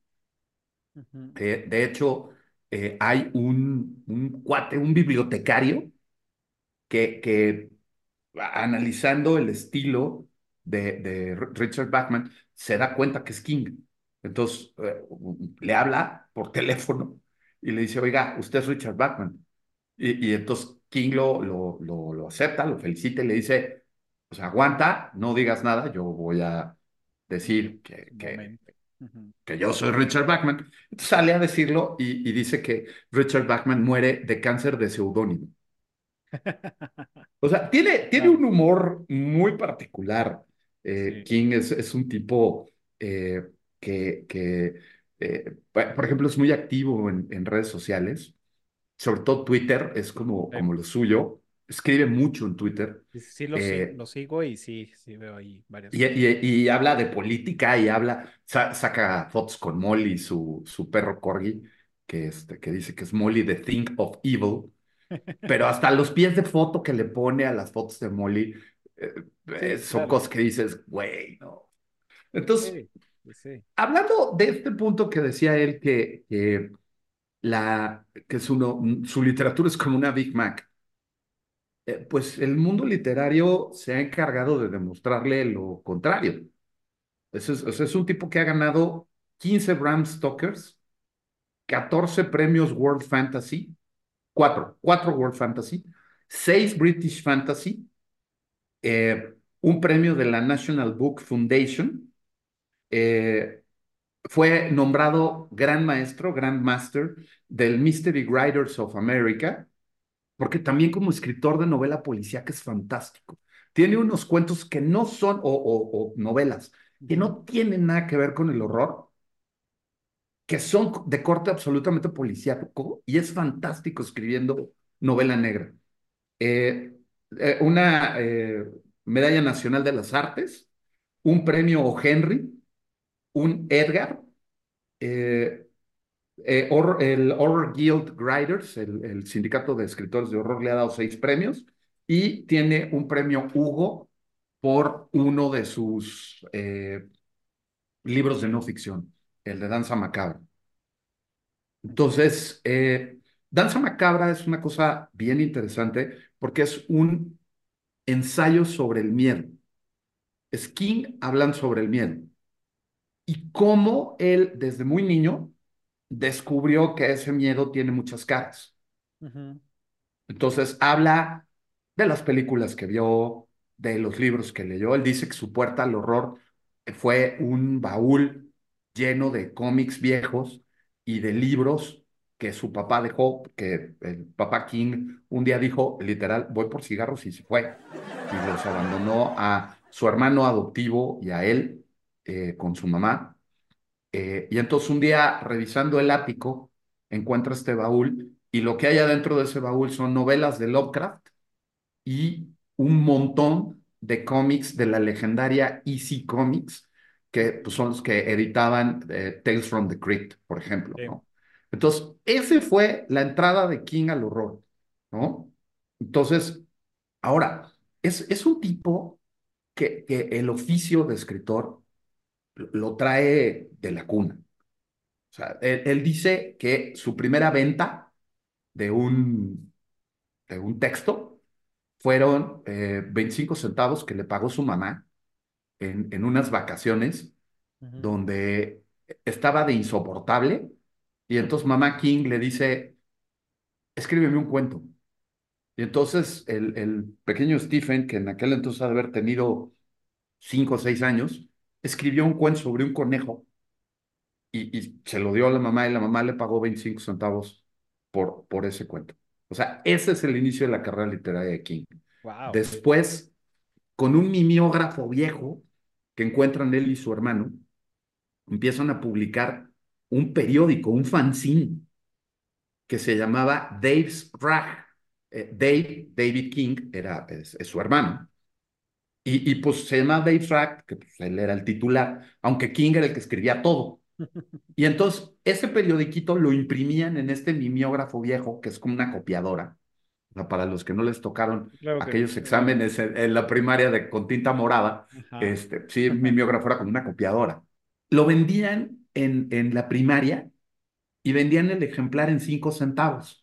de hecho, eh, hay un, un cuate, un bibliotecario, que, que analizando el estilo de, de Richard Bachman, se da cuenta que es King. Entonces eh, le habla por teléfono y le dice, oiga, usted es Richard Bachman. Y, y entonces King lo, lo, lo, lo, acepta, lo felicita y le dice, o sea, aguanta, no digas nada, yo voy a decir que, que, que yo soy Richard Bachman. Entonces sale a decirlo y, y dice que Richard Bachman muere de cáncer de seudónimo. O sea, tiene, tiene un humor muy particular. Eh, sí. King es, es, un tipo eh, que, que eh, por ejemplo, es muy activo en, en, redes sociales, sobre todo Twitter, es como, sí. como lo suyo. Escribe mucho en Twitter. Sí, lo, eh, lo, sigo y sí, sí veo ahí varias y, y, y, habla de política y habla, sa saca fotos con Molly, su, su perro corgi, que, este, que dice que es Molly the Thing of Evil pero hasta los pies de foto que le pone a las fotos de Molly eh, sí, son claro. cosas que dices, güey, no. Entonces, sí, sí. hablando de este punto que decía él que, la, que su, su literatura es como una Big Mac, eh, pues el mundo literario se ha encargado de demostrarle lo contrario. Es, es un tipo que ha ganado 15 Bram Stokers, 14 premios World Fantasy, cuatro, cuatro World Fantasy, seis British Fantasy, eh, un premio de la National Book Foundation, eh, fue nombrado Gran Maestro, Grand Master del Mystery Writers of America, porque también como escritor de novela policíaca es fantástico. Tiene unos cuentos que no son, o, o, o novelas, que no tienen nada que ver con el horror, que son de corte absolutamente policíaco y es fantástico escribiendo novela negra. Eh, eh, una eh, medalla nacional de las artes, un premio O. Henry, un Edgar, Horror, el Horror Guild Writers, el, sindicato de escritores de horror, le ha dado seis premios y tiene un premio Hugo por uno de sus libros de no ficción el de Danza Macabra. Entonces, eh, Danza Macabra es una cosa bien interesante porque es un ensayo sobre el miedo. Es King hablando sobre el miedo. Y cómo él, desde muy niño, descubrió que ese miedo tiene muchas caras. Uh -huh. Entonces, habla de las películas que vio, de los libros que leyó. Él dice que su puerta al horror fue un baúl lleno de cómics viejos y de libros que su papá dejó, que el papá King un día dijo, literal, voy por cigarros y se fue. Y los abandonó a su hermano adoptivo y a él eh, con su mamá. Eh, y entonces un día, revisando el ático, encuentra este baúl y lo que hay adentro de ese baúl son novelas de Lovecraft y un montón de cómics de la legendaria EC Comics, que pues, son los que editaban eh, Tales from the Crypt, por ejemplo, sí. ¿no? Entonces, ese fue la entrada de King al horror, ¿no? Entonces, ahora, es, es un tipo que, que el oficio de escritor lo trae de la cuna. O sea, él, él dice que su primera venta de un, de un texto fueron eh, 25 centavos que le pagó su mamá en, en unas vacaciones uh -huh. donde estaba de insoportable y entonces mamá King le dice, escríbeme un cuento. Y entonces el, el pequeño Stephen, que en aquel entonces ha de haber tenido cinco o seis años, escribió un cuento sobre un conejo y, y, se lo dio a la mamá y la mamá le pagó 25 centavos por, por ese cuento. O sea, ese es el inicio de la carrera literaria de King. Wow. Después, con un mimeógrafo viejo, que encuentran él y su hermano, empiezan a publicar un periódico, un fanzine, que se llamaba Dave's Rag. Eh, Dave, David King, era, es, es su hermano. Y, y, pues se llama Dave's Rag, que pues, él era el titular, aunque King era el que escribía todo. Y entonces ese periodiquito lo imprimían en este mimeógrafo viejo, que es como una copiadora. Para los que no les tocaron claro que, aquellos exámenes en, en, la primaria de, con tinta morada, este, sí, mimeógrafo era como una copiadora. Lo vendían en, en la primaria y vendían el ejemplar en cinco centavos.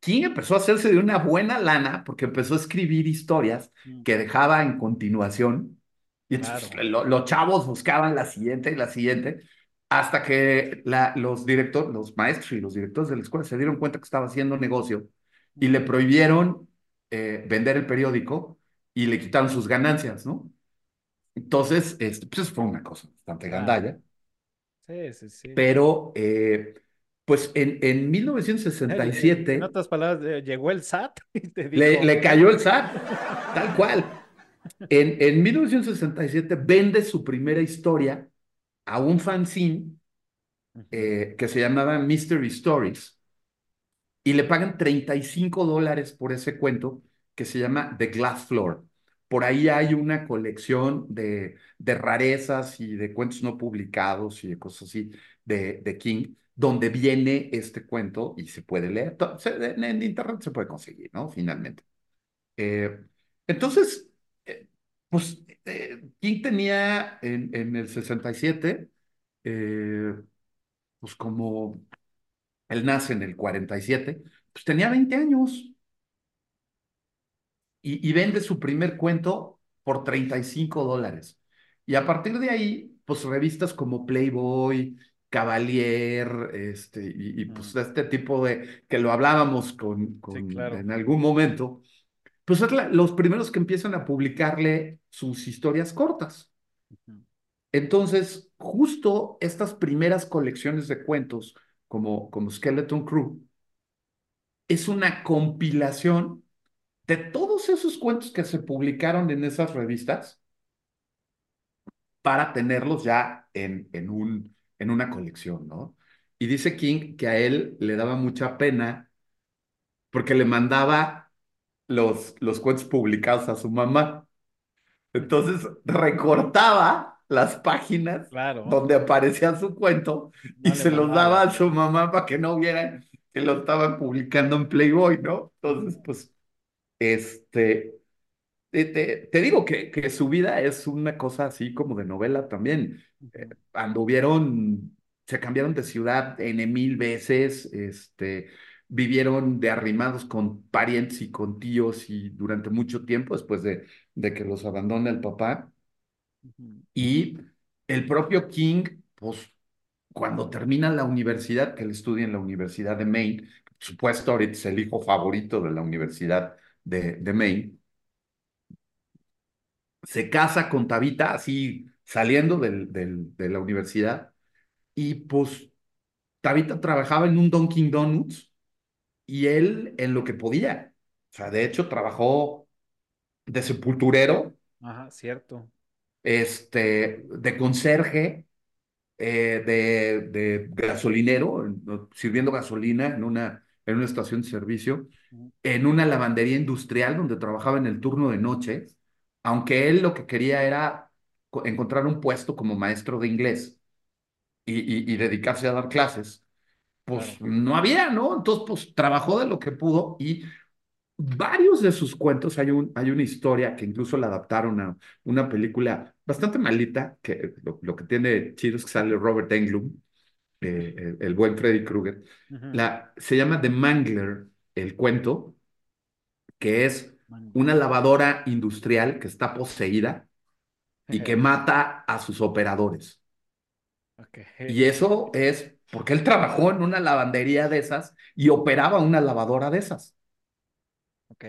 King empezó a hacerse de una buena lana porque empezó a escribir historias mm. que dejaba en continuación. Y entonces claro. lo, los chavos buscaban la siguiente y la siguiente. hasta que la, los directores, los maestros y los directores de la escuela se dieron cuenta que estaba haciendo negocio y le prohibieron eh, vender el periódico y le quitaron sus ganancias, ¿no? Entonces, este, pues fue una cosa bastante gandalla. Sí, sí, sí. Pero, eh, pues en, en 1967... En otras palabras, eh, llegó el SAT y te dijo... le, le cayó el SAT, tal cual. En, en 1967 vende su primera historia a un fanzine eh, que se llamaba Mystery Stories y le pagan 35 dólares por ese cuento que se llama The Glass Floor. Por ahí hay una colección de, de rarezas y de cuentos no publicados y de cosas así de, de King, donde viene este cuento y se puede leer. En, internet se puede conseguir, ¿no? Finalmente. Eh, entonces, eh, pues eh, King tenía en, en el 67, eh, pues como él nace en el 47, pues tenía 20 años y, y vende su primer cuento por 35 dólares. Y a partir de ahí, pues revistas como Playboy, Cavalier, este, y, y pues este tipo de, que lo hablábamos con, con Sí, claro. en algún momento, pues los primeros que empiezan a publicarle sus historias cortas. Entonces, justo estas primeras colecciones de cuentos, como, como Skeleton Crew, es una compilación de todos esos cuentos que se publicaron en esas revistas para tenerlos ya en, en, un, en una colección, ¿no? Y dice King que a él le daba mucha pena porque le mandaba los, los cuentos publicados a su mamá. Entonces recortaba las páginas Claro, donde aparecía su cuento y no le se los daba a su mamá para que no vieran que lo estaban publicando en Playboy, ¿no? Entonces, pues, este, te, te- te digo que, que su vida es una cosa así como de novela también. Eh, anduvieron, se cambiaron de ciudad N mil veces, este, vivieron de arrimados con parientes y con tíos y durante mucho tiempo después de, de que los abandona el papá. Y el propio King, pues cuando termina la universidad, que él estudia en la Universidad de Maine, por supuesto ahorita es el hijo favorito de la Universidad de, de Maine, se casa con Tabitha así saliendo del, del- de la universidad y pues Tabitha trabajaba en un Dunkin' Donuts y él en lo que podía. O sea, de hecho trabajó de sepulturero, Ajá, cierto. este, de conserje, eh, de, de gasolinero, sirviendo gasolina en una, en una estación de servicio, en una lavandería industrial donde trabajaba en el turno de noche, aunque él lo que quería era co- encontrar un puesto como maestro de inglés y, y- y dedicarse a dar clases, pues Claro. no había, ¿no? Entonces, pues trabajó de lo que pudo y varios de sus cuentos, hay, un, hay una historia que incluso la adaptaron a una película bastante malita, que lo, lo que tiene chido es que sale Robert Englund, eh, el, el buen Freddy Krueger. La, se llama The Mangler, el cuento, que es. Una lavadora industrial que está poseída y que mata a sus operadores. Y eso es porque él trabajó en una lavandería de esas y operaba una lavadora de esas.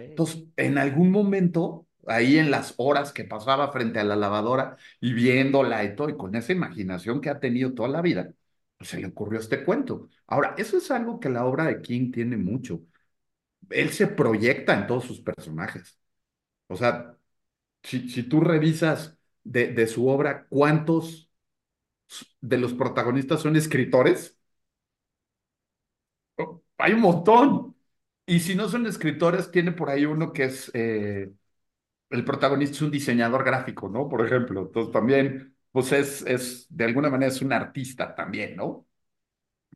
Entonces, en algún momento, ahí en las horas que pasaba frente a la lavadora y viéndola y todo, y con esa imaginación que ha tenido toda la vida, pues se le ocurrió este cuento. Ahora, eso es algo que la obra de King tiene mucho. Él se proyecta en todos sus personajes. O sea, si, si tú revisas de, de su obra, ¿cuántos de los protagonistas son escritores? Oh, Hay un montón. Y si no son escritores, tiene por ahí uno que es, eh, el protagonista es un diseñador gráfico, ¿no? Por ejemplo. Entonces también, pues es, es, de alguna manera es un artista también, ¿no?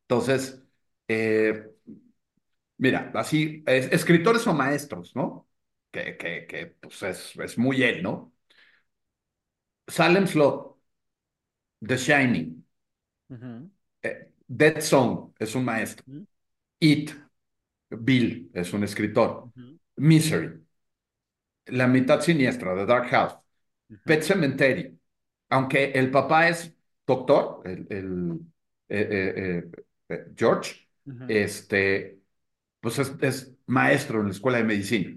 Entonces, eh, mira, así, es- escritores o maestros, ¿no? Que, que, que pues es, es muy él, ¿no? Salem Slot, The Shining, eh, Dead Zone es un maestro. It, Bill es un escritor. Misery, La mitad siniestra, The Dark House. Pet Cemetery, aunque el papá es doctor, el, el eh, eh, George, este, pues es, es, maestro en la escuela de medicina.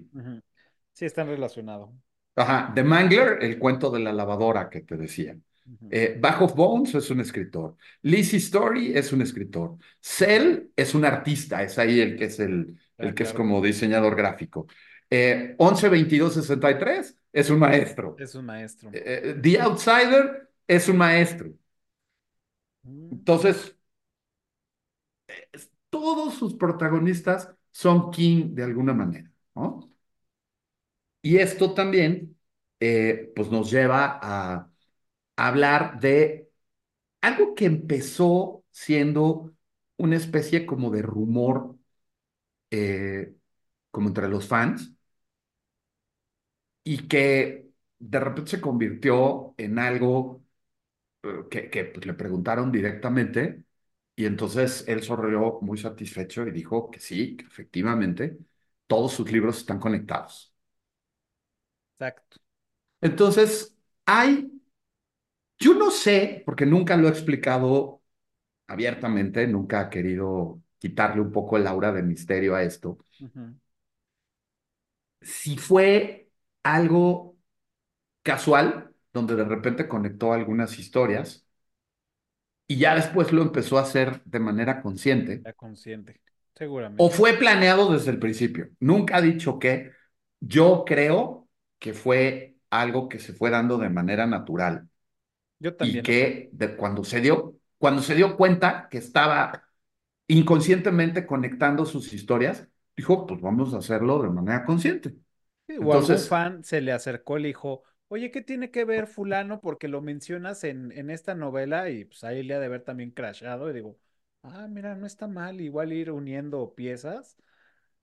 Sí, están relacionados. Ajá, The Mangler, el cuento de la lavadora que te decía. Uh Back of Bones es un escritor. Lizzie Story es un escritor. Cell es un artista, es ahí el que es el, el que es como diseñador gráfico. Eh, 112263 es un maestro. Es un maestro. Eh, The Outsider es un maestro. Mm. Entonces, todos sus protagonistas son King de alguna manera, ¿no? Y esto también, eh, pues nos lleva a, hablar de algo que empezó siendo una especie como de rumor, eh, como entre los fans, y que de repente se convirtió en algo eh, que, que pues, le preguntaron directamente y entonces él sonrió muy satisfecho y dijo que sí, que efectivamente todos sus libros están conectados. Exacto. Entonces, hay, yo no sé, porque nunca lo he explicado abiertamente, nunca he querido quitarle un poco el aura de misterio a esto. Si fue algo casual, donde de repente conectó algunas historias, y ya después lo empezó a hacer de manera consciente. consciente, seguramente. O fue planeado desde el principio. Nunca ha dicho que. Yo creo que fue algo que se fue dando de manera natural. Yo también. Y que de, cuando, se dio, cuando se dio cuenta que estaba inconscientemente conectando sus historias, dijo, pues vamos a hacerlo de manera consciente. o algún fan se le acercó y le dijo, oye, ¿qué tiene que ver fulano? Porque lo mencionas en, en esta novela y pues ahí le ha de haber también crashado y digo, ah, mira, no está mal igual ir uniendo piezas.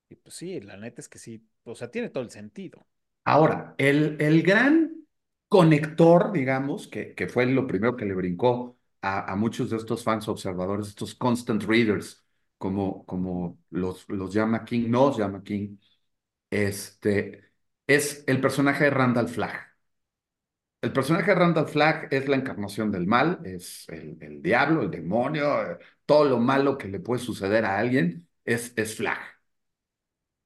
Y pues sí, la neta es que sí, o sea, tiene todo el sentido. Ahora, el, el gran conector, digamos, que, que fue lo primero que le brincó a, a, muchos de estos fans observadores, estos constant readers, como, como los, los llama King, nos llama King, este, es el personaje de Randall Flagg. El personaje de Randall Flagg es la encarnación del mal, es el, diablo, el demonio, eh, todo lo malo que le puede suceder a alguien es, es Flagg.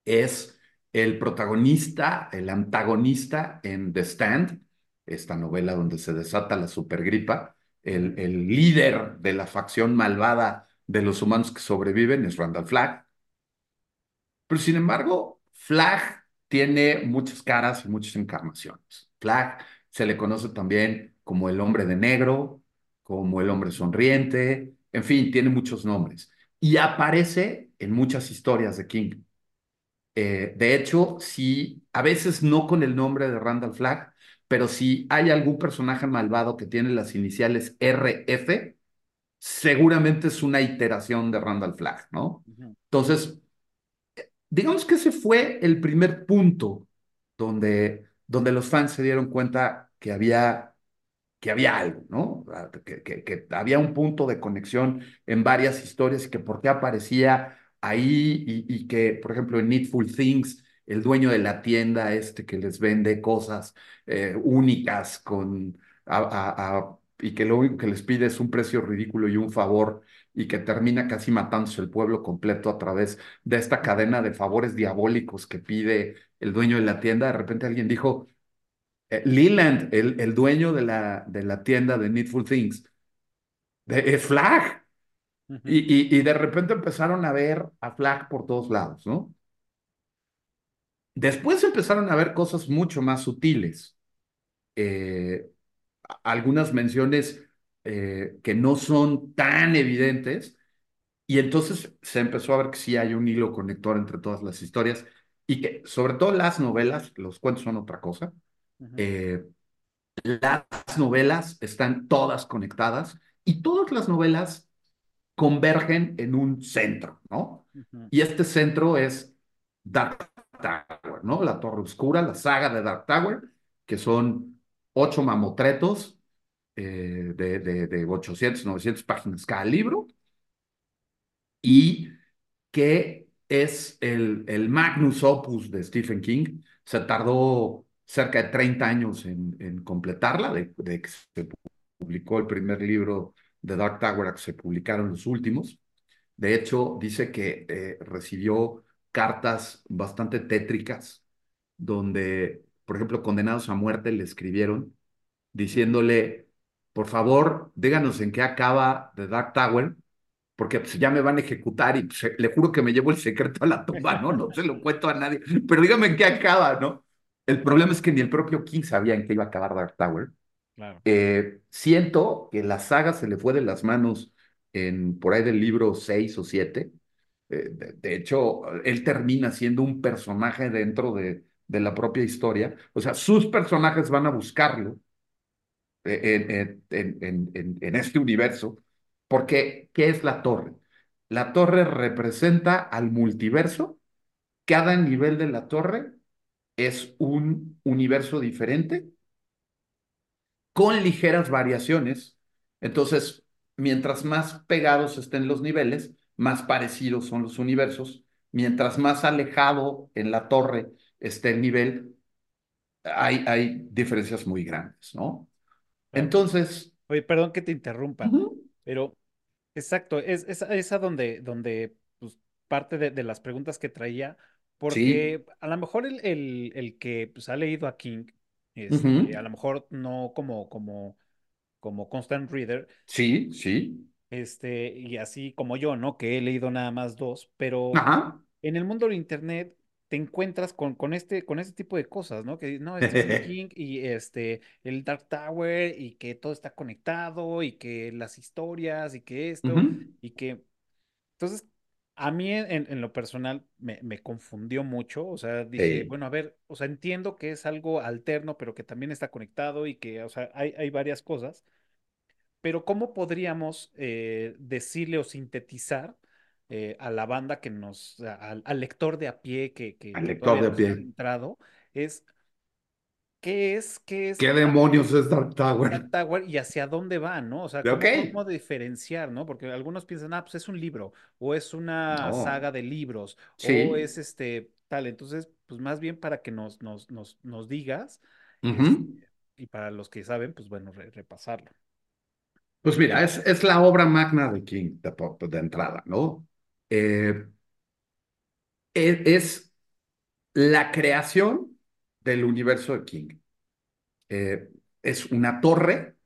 Es el protagonista, el antagonista en The Stand, esta novela donde se desata la supergripa. El, el líder de la facción malvada de los humanos que sobreviven es Randall Flagg. Pero sin embargo, Flagg tiene muchas caras y muchas encarnaciones. Flagg se le conoce también como el hombre de negro, como el hombre sonriente, en fin, tiene muchos nombres. Y aparece en muchas historias de King. Eh, de hecho, sí, a veces no con el nombre de Randall Flagg, pero si hay algún personaje malvado que tiene las iniciales RF, seguramente es una iteración de Randall Flagg, ¿no? Entonces, digamos que ese fue el primer punto donde, donde los fans se dieron cuenta que había, que había algo, ¿no? Ah, que, que, había un punto de conexión en varias historias y que por qué aparecía ahí y, que, por ejemplo, en Needful Things, el dueño de la tienda este que les vende cosas eh, únicas con, y que lo único que les pide es un precio ridículo y un favor y que termina casi matándose el pueblo completo a través de esta cadena de favores diabólicos que pide el dueño de la tienda. De repente alguien dijo, eh, Leland, el, el, dueño de la, de la tienda de Needful Things, es Flag. y, y, de repente empezaron a ver a Flag por todos lados, ¿no? Después empezaron a ver cosas mucho más sutiles. Eh, algunas menciones eh, que no son tan evidentes. Y entonces se empezó a ver que sí hay un hilo conector entre todas las historias y que sobre todo las novelas, los cuentos son otra cosa, eh, las novelas están todas conectadas y todas las novelas convergen en un centro, ¿no? Y este centro es Dark Tower, ¿no? La Torre Oscura, la saga de Dark Tower, que son ocho mamotretos eh, de, de, de 800, 900 páginas cada libro, y que es el, el magnus opus de Stephen King. Se tardó cerca de 30 años en, en completarla, de, de, se publicó el primer libro de Dark Tower, que se publicaron los últimos. De hecho, dice que eh, recibió cartas bastante tétricas, donde, por ejemplo, condenados a muerte le escribieron diciéndole, por favor, díganos en qué acaba The Dark Tower, porque pues, ya me van a ejecutar y pues, le juro que me llevo el secreto a la tumba, ¿no? No se lo cuento a nadie, pero dígame en qué acaba, ¿no? El problema es que ni el propio King sabía en qué iba a acabar Dark Tower. Claro. Eh, siento que la saga se le fue de las manos en, por ahí del libro 6 o 7. Eh, de, de, hecho, él termina siendo un personaje dentro de, de, la propia historia. O sea, sus personajes van a buscarlo en, este universo. Porque, ¿qué es la torre? La torre representa al multiverso. Cada nivel de la torre es un universo diferente con ligeras variaciones. Entonces, mientras más pegados estén los niveles, más parecidos son los universos. Mientras más alejado en la torre esté el nivel, hay, hay diferencias muy grandes, ¿no? Entonces... Oye, perdón que te interrumpa, uh -huh. pero exacto, es, es, es a donde, donde pues, parte de, de, las preguntas que traía, porque sí. a lo mejor el, el, el que pues, ha leído a King este, uh -huh. A lo mejor no como, como, como constant reader. Sí, sí. Este, y así como yo, ¿no? Que he leído nada más dos, pero Ajá. en el mundo del internet te encuentras con, con, este, con este tipo de cosas, ¿no? Que no, Stephen King y este, el Dark Tower y que todo está conectado y que las historias y que esto uh -huh. y que... Entonces, a mí en, en lo personal me, me, confundió mucho, o sea, dije, Sí. bueno, a ver, o sea, entiendo que es algo alterno, pero que también está conectado y que, o sea, hay, hay varias cosas, pero ¿cómo podríamos eh, decirle o sintetizar eh, a la banda que nos, a- al, lector de a pie que, que, Al que lector todavía de no a está pie. entrado, es qué es, qué es ¿Qué Dark demonios es Dark Tower? Dark Tower y hacia dónde va, ¿no? O sea. ¿cómo, diferenciar, ¿no? Porque algunos piensan, ah, pues es un libro, o es una No. saga de libros, o es este tal. Entonces, pues más bien para que nos, nos, nos, nos digas, este, y para los que saben, pues bueno, re- repasarlo. Pues mira, es, es la obra magna de King de, de entrada, ¿no? Eh, e- es, la creación del universo de King. Eh, es una torre,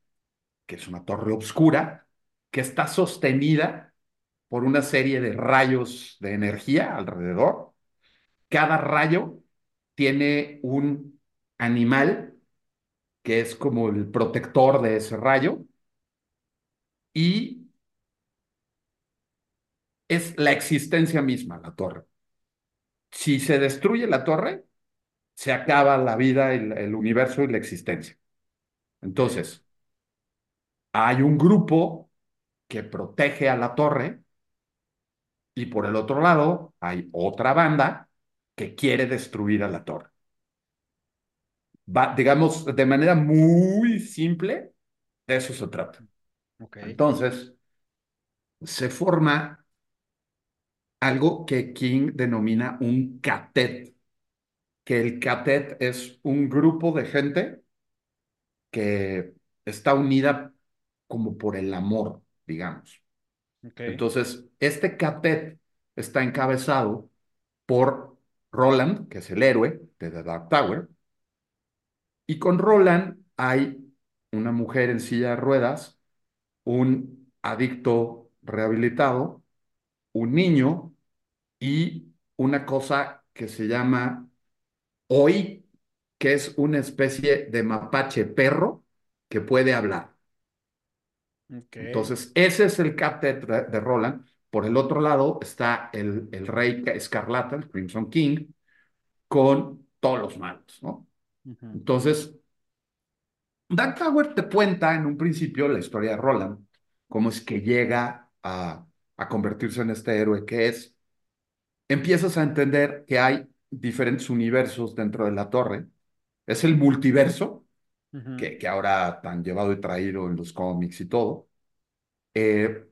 que es una torre oscura, que está sostenida por una serie de rayos de energía alrededor. Cada rayo tiene un animal que es como el protector de ese rayo y es la existencia misma, la torre. Si se destruye la torre, se acaba la vida, el, el universo y la existencia. Entonces, hay un grupo que protege a la torre y por el otro lado hay otra banda que quiere destruir a la torre. Va, digamos, de manera muy simple, de eso se trata. Entonces, se forma algo que King denomina un catet, que el catet es un grupo de gente que está unida como por el amor, digamos. Entonces, este catet está encabezado por Roland, que es el héroe de The Dark Tower, y con Roland hay una mujer en silla de ruedas, un adicto rehabilitado, un niño y una cosa que se llama Oi, que es una especie de mapache perro que puede hablar. Entonces, ese es el captet de, de Roland. Por el otro lado está el, el rey escarlata, el Crimson King, con todos los malos, ¿no? Entonces, Dark Tower te cuenta en un principio la historia de Roland, cómo es que llega a, a convertirse en este héroe que es. Empiezas a entender que hay diferentes universos dentro de la torre. Es el multiverso, que ahora tan llevado y traído en los cómics y todo. Eh,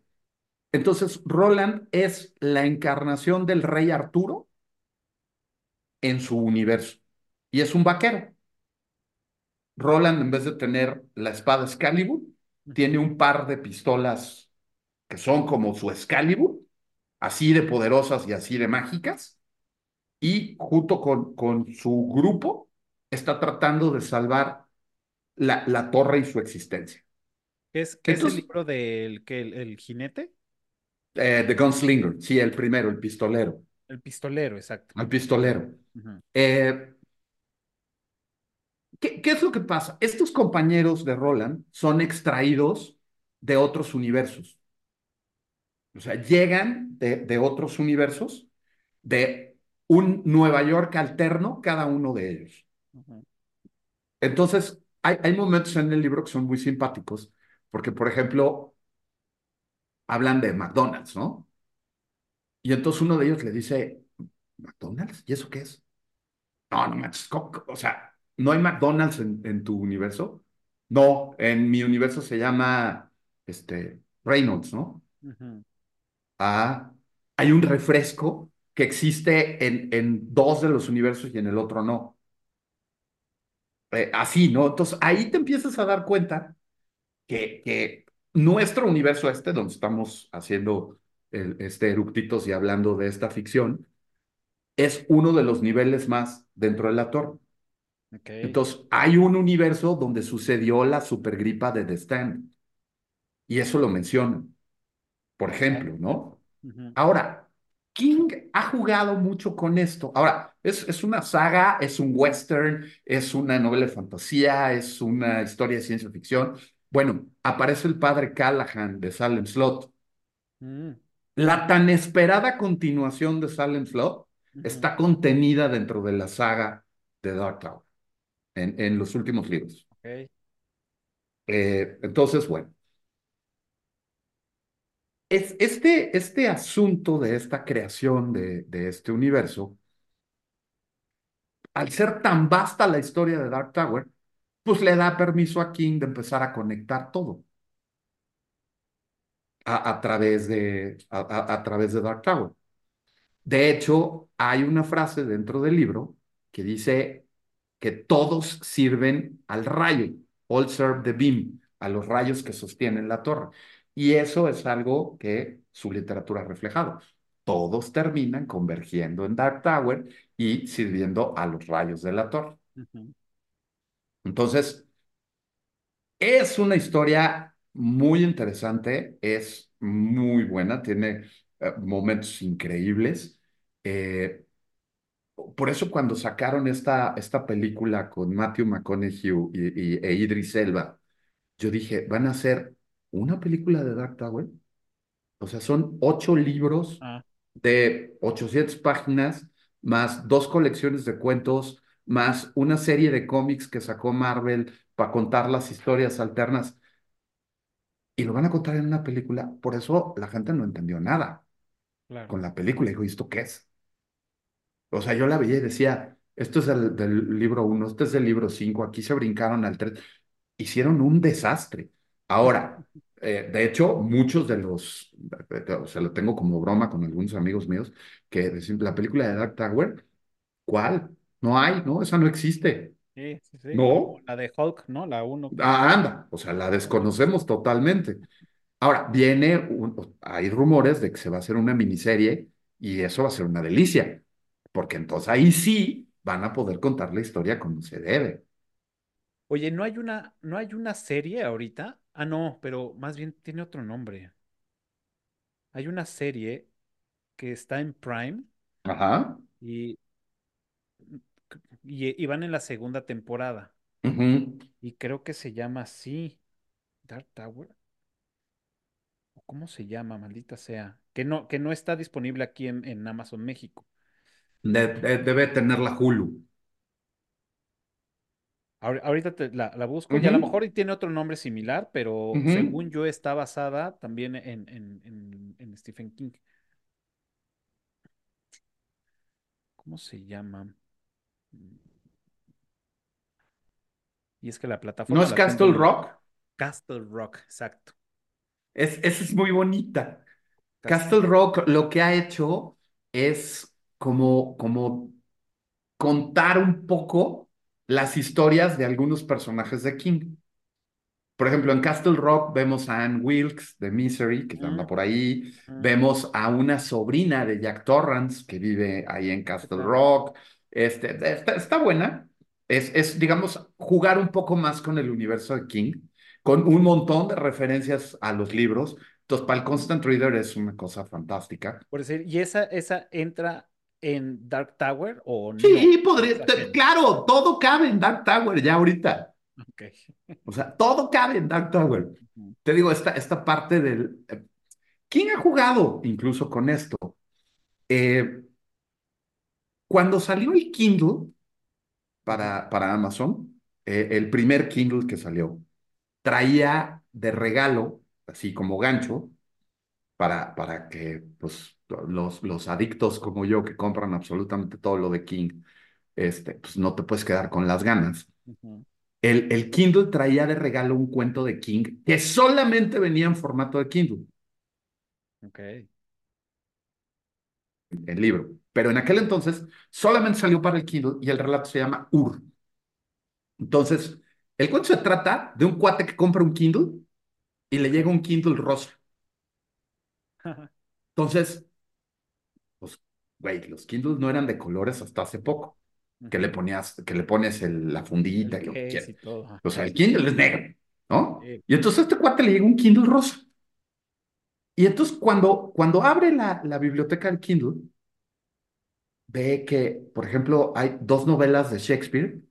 entonces, Roland es la encarnación del rey Arturo en su universo. Y es un vaquero. Roland, en vez de tener la espada Excalibur, tiene un par de pistolas que son como su Excalibur, así de poderosas y así de mágicas, y junto con, con su grupo está tratando de salvar la, la torre y su existencia. ¿Qué es, qué es el libro del que el, el jinete? Eh, The Gunslinger, sí, el primero, el pistolero. El pistolero, exacto. El pistolero. eh, ¿qué, ¿Qué es lo que pasa? Estos compañeros de Roland son extraídos de otros universos. O sea, llegan de, de otros universos, de un Nueva York alterno, cada uno de ellos. Entonces, hay, hay momentos en el libro que son muy simpáticos, porque, por ejemplo, hablan de McDonald's, ¿no? Y entonces uno de ellos le dice, ¿McDonald's? ¿Y eso qué es? No, no manches, o sea, ¿no hay McDonald's en, en, tu universo? No, en mi universo se llama, este, Reynolds, ¿no? Uh -huh. Hay un refresco que existe en, en dos de los universos y en el otro no. Eh, así, ¿no? Entonces ahí te empiezas a dar cuenta que, que nuestro universo este, donde estamos haciendo el, este eructitos y hablando de esta ficción, es uno de los niveles más dentro de la torre. Okay. Entonces, hay un universo donde sucedió la supergripa de The Stand. Y eso lo mencionan, por ejemplo, ¿no? Uh -huh. Ahora, King ha jugado mucho con esto. Ahora, es, es, una saga, es un western, es una novela de fantasía, es una historia de ciencia ficción. Bueno, aparece el padre Callahan de Salem Slot. Mm. La tan esperada continuación de Salem Slot está contenida dentro de la saga de Dark Tower, en, en los últimos libros. Okay. Eh, entonces, bueno. Es, este, este asunto de esta creación de, este universo, al ser tan vasta la historia de Dark Tower, pues le da permiso a King de empezar a conectar todo a, a través, de, a, a, través de Dark Tower. De hecho, hay una frase dentro del libro que dice que todos sirven al rayo, all serve the beam, a los rayos que sostienen la torre. Y eso es algo que su literatura ha reflejado. Todos terminan convergiendo en Dark Tower y sirviendo a los rayos de la torre. Uh -huh. Entonces, es una historia muy interesante, es muy buena, tiene eh, momentos increíbles. Eh, por eso cuando sacaron esta, esta película con Matthew McConaughey y, y, e Idris Elba, yo dije, ¿van a hacer una película de Dark Tower? O sea, son ocho libros ah. de 800 páginas, más dos colecciones de cuentos, más una serie de cómics que sacó Marvel para contar las historias alternas. Y lo van a contar en una película. Por eso la gente no entendió nada claro. con la película. Dijo, ¿esto qué es? O sea, yo la veía y decía, esto es el, del libro 1, este es del libro 5, aquí se brincaron al 3. Hicieron un desastre. Ahora, eh, de hecho, muchos de los, o sea, lo tengo como broma con algunos amigos míos, que dicen, la película de Dark Tower, ¿cuál? No hay, ¿no? Esa no existe. Sí, sí, sí. No. La de Hulk, ¿no? La 1. Ah, anda, o sea, la desconocemos totalmente. Ahora, viene, un, hay rumores de que se va a hacer una miniserie y eso va a ser una delicia, porque entonces ahí sí van a poder contar la historia como se debe. Oye, ¿no hay una, no hay una serie ahorita? Ah, no, pero más bien tiene otro nombre. Hay una serie que está en Prime. Ajá. Y y, y, van en la segunda temporada. Y creo que se llama así. Dark Tower. ¿Cómo se llama, maldita sea? Que no, que no está disponible aquí en, en Amazon México. De, de, debe tener la Hulu. Ahorita te, la, la, busco uh -huh. y a lo mejor tiene otro nombre similar, pero uh -huh. según yo está basada también en, en, en, en Stephen King. ¿Cómo se llama? Y es que la plataforma. ¿No es Castle. Rock? Castle Rock, exacto. Es, esa es muy bonita. Castle... Castle Rock lo que ha hecho es como, como contar un poco las historias de algunos personajes de King. por ejemplo, en Castle Rock vemos a Anne Wilkes de Misery, que anda por ahí. Vemos a una sobrina de Jack Torrance que vive ahí en Castle Rock. Este, está, buena. Es, es, digamos, jugar un poco más con el universo de King, con un montón de referencias a los libros. Entonces, para el Constant Reader es una cosa fantástica. Por decir, ¿y esa, esa entra en Dark Tower o no? Sí, podría, claro, todo cabe en Dark Tower ya ahorita. Okay. O sea, todo cabe en Dark Tower. Te digo, esta, esta parte del... Eh, ¿Quién ha jugado incluso con esto? Eh, cuando salió el Kindle para, para Amazon, eh, el primer Kindle que salió, traía de regalo, así como gancho, para, para que pues, los, los adictos como yo que compran absolutamente todo lo de King, este, pues no te puedes quedar con las ganas. El, el Kindle traía de regalo un cuento de King que solamente venía en formato de Kindle. Ok. El libro. Pero en aquel entonces solamente salió para el Kindle y el relato se llama Ur. Entonces, el cuento se trata de un cuate que compra un Kindle y le llega un Kindle rosa. Entonces, pues, güey, los Kindles no eran de colores hasta hace poco que le ponías, que le pones la fundita, que O sea, el Kindle es negro, ¿no? Y entonces a este cuate le llega un Kindle rosa. Y entonces cuando, cuando abre la, la biblioteca del Kindle, ve que, por ejemplo, hay dos novelas de Shakespeare,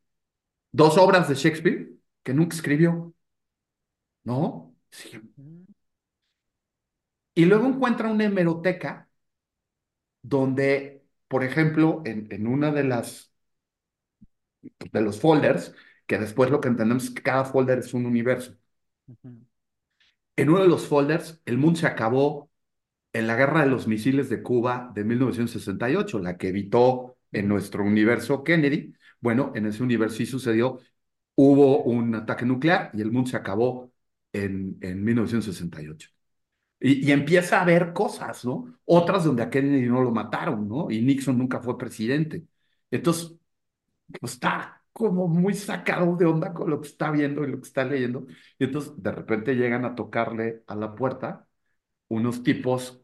dos obras de Shakespeare que nunca escribió. ¿No? Y luego encuentra una hemeroteca donde, por ejemplo, en, en una de las de los folders, que después lo que entendemos es que cada folder es un universo. En uno de los folders, el mundo se acabó en la guerra de los misiles de Cuba de 1968, la que evitó en nuestro universo Kennedy. Bueno, en ese universo sí sucedió, hubo un ataque nuclear y el mundo se acabó en, en 1968. Y, empieza a haber cosas, ¿no? Otras donde a Kennedy no lo mataron, ¿no? Y Nixon nunca fue presidente. Entonces, pues, está como muy sacado de onda con lo que está viendo y lo que está leyendo. Y entonces de repente llegan a tocarle a la puerta unos tipos,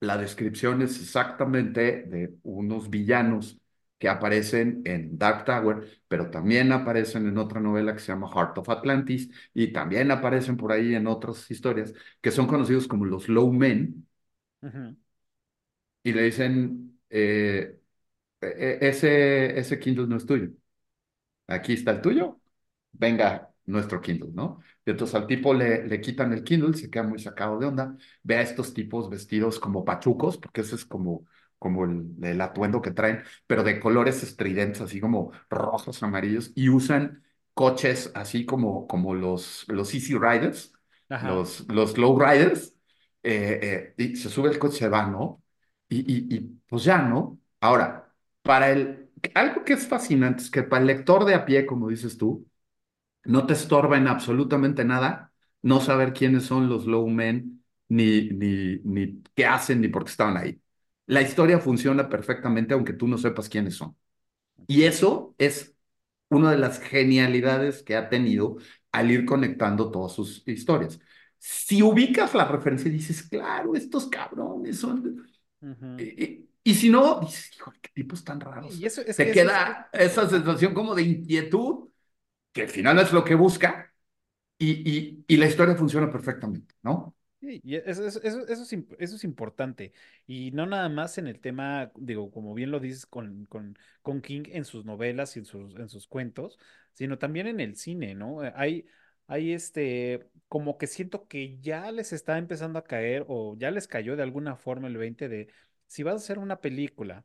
la descripción es exactamente de unos villanos que aparecen en Dark Tower, pero también aparecen en otra novela que se llama Heart of Atlantis y también aparecen por ahí en otras historias que son conocidos como los Low Men. Y le dicen, eh, e, e, ese, ese Kindle no es tuyo. Aquí está el tuyo, venga nuestro Kindle, ¿no? Y entonces al tipo le, le quitan el Kindle, se queda muy sacado de onda, ve a estos tipos vestidos como pachucos, porque ese es como, como el, el atuendo que traen, pero de colores estridentes, así como rojos, amarillos, y usan coches así como, como los, los Easy Riders, los, los Low Riders, eh, eh, y se sube el coche, se va, ¿no? Y, y, y pues ya, ¿no? Ahora, para el, algo que es fascinante es que para el lector de a pie, como dices tú, no te estorba en absolutamente nada no saber quiénes son los low men, ni, ni, ni qué hacen, ni por qué estaban ahí. La historia funciona perfectamente aunque tú no sepas quiénes son. Y eso es una de las genialidades que ha tenido al ir conectando todas sus historias. Si ubicas la referencia y dices, claro, estos cabrones son... Y si no, dices, hijo, qué tipos tan raros. Y eso, es Se queda esa sensación como de inquietud, que al final no es lo que busca, y, y, y la historia funciona perfectamente, ¿no? Y eso, eso, eso, es, eso, es, importante. Y no nada más en el tema, digo, como bien lo dices con, con, con King en sus novelas y en sus, en sus cuentos, sino también en el cine, ¿no? Hay, hay este, como que siento que ya les está empezando a caer o ya les cayó de alguna forma el 20 de si vas a hacer una película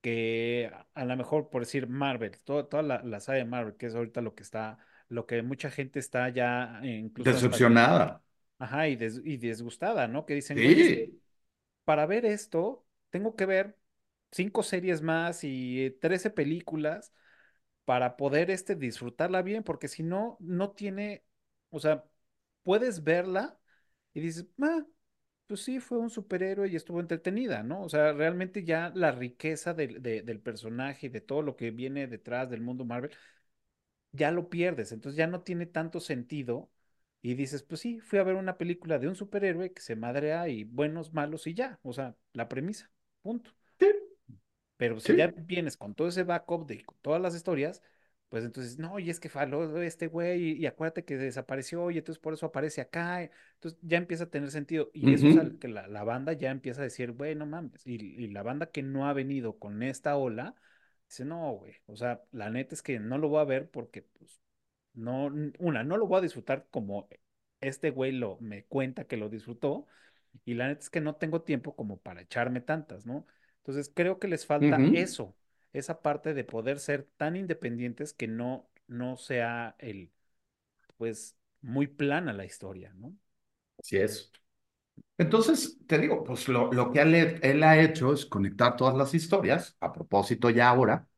que a lo mejor, por decir Marvel, toda la, la saga de Marvel, que es ahorita lo que está, lo que mucha gente está ya incluso... Decepcionada. Ajá, y, y, disgustada, ¿no? Que dicen, sí. para ver esto, tengo que ver cinco series más y trece películas para poder este, disfrutarla bien, porque si no, no tiene, o sea, puedes verla y dices, ah, pues sí, fue un superhéroe y estuvo entretenida, ¿no? O sea, realmente ya la riqueza del, del personaje y de todo lo que viene detrás del mundo Marvel, ya lo pierdes, entonces ya no tiene tanto sentido y dices, pues sí, fui a ver una película de un superhéroe que se madrea y buenos, malos y ya, o sea, la premisa, punto. Sí, Pero si ya vienes con todo ese backup de con todas las historias, pues entonces, no, y es que faló este güey, y, y acuérdate que desapareció, y entonces por eso aparece acá. Entonces ya empieza a tener sentido. Y eso es al que la, la banda ya empieza a decir, güey, no mames. Y, y la banda que no ha venido con esta ola, dice, no, güey. O sea, la neta es que no lo voy a ver porque, pues, no, una, no lo voy a disfrutar como este güey lo me cuenta que lo disfrutó. Y la neta es que no tengo tiempo como para echarme tantas, ¿no? Entonces creo que les falta eso, esa parte de poder ser tan independientes que no, no sea el, pues, muy plana la historia, ¿no? Así es. Entonces, te digo, pues lo, lo que él, él ha hecho es conectar todas las historias. A propósito, ya ahora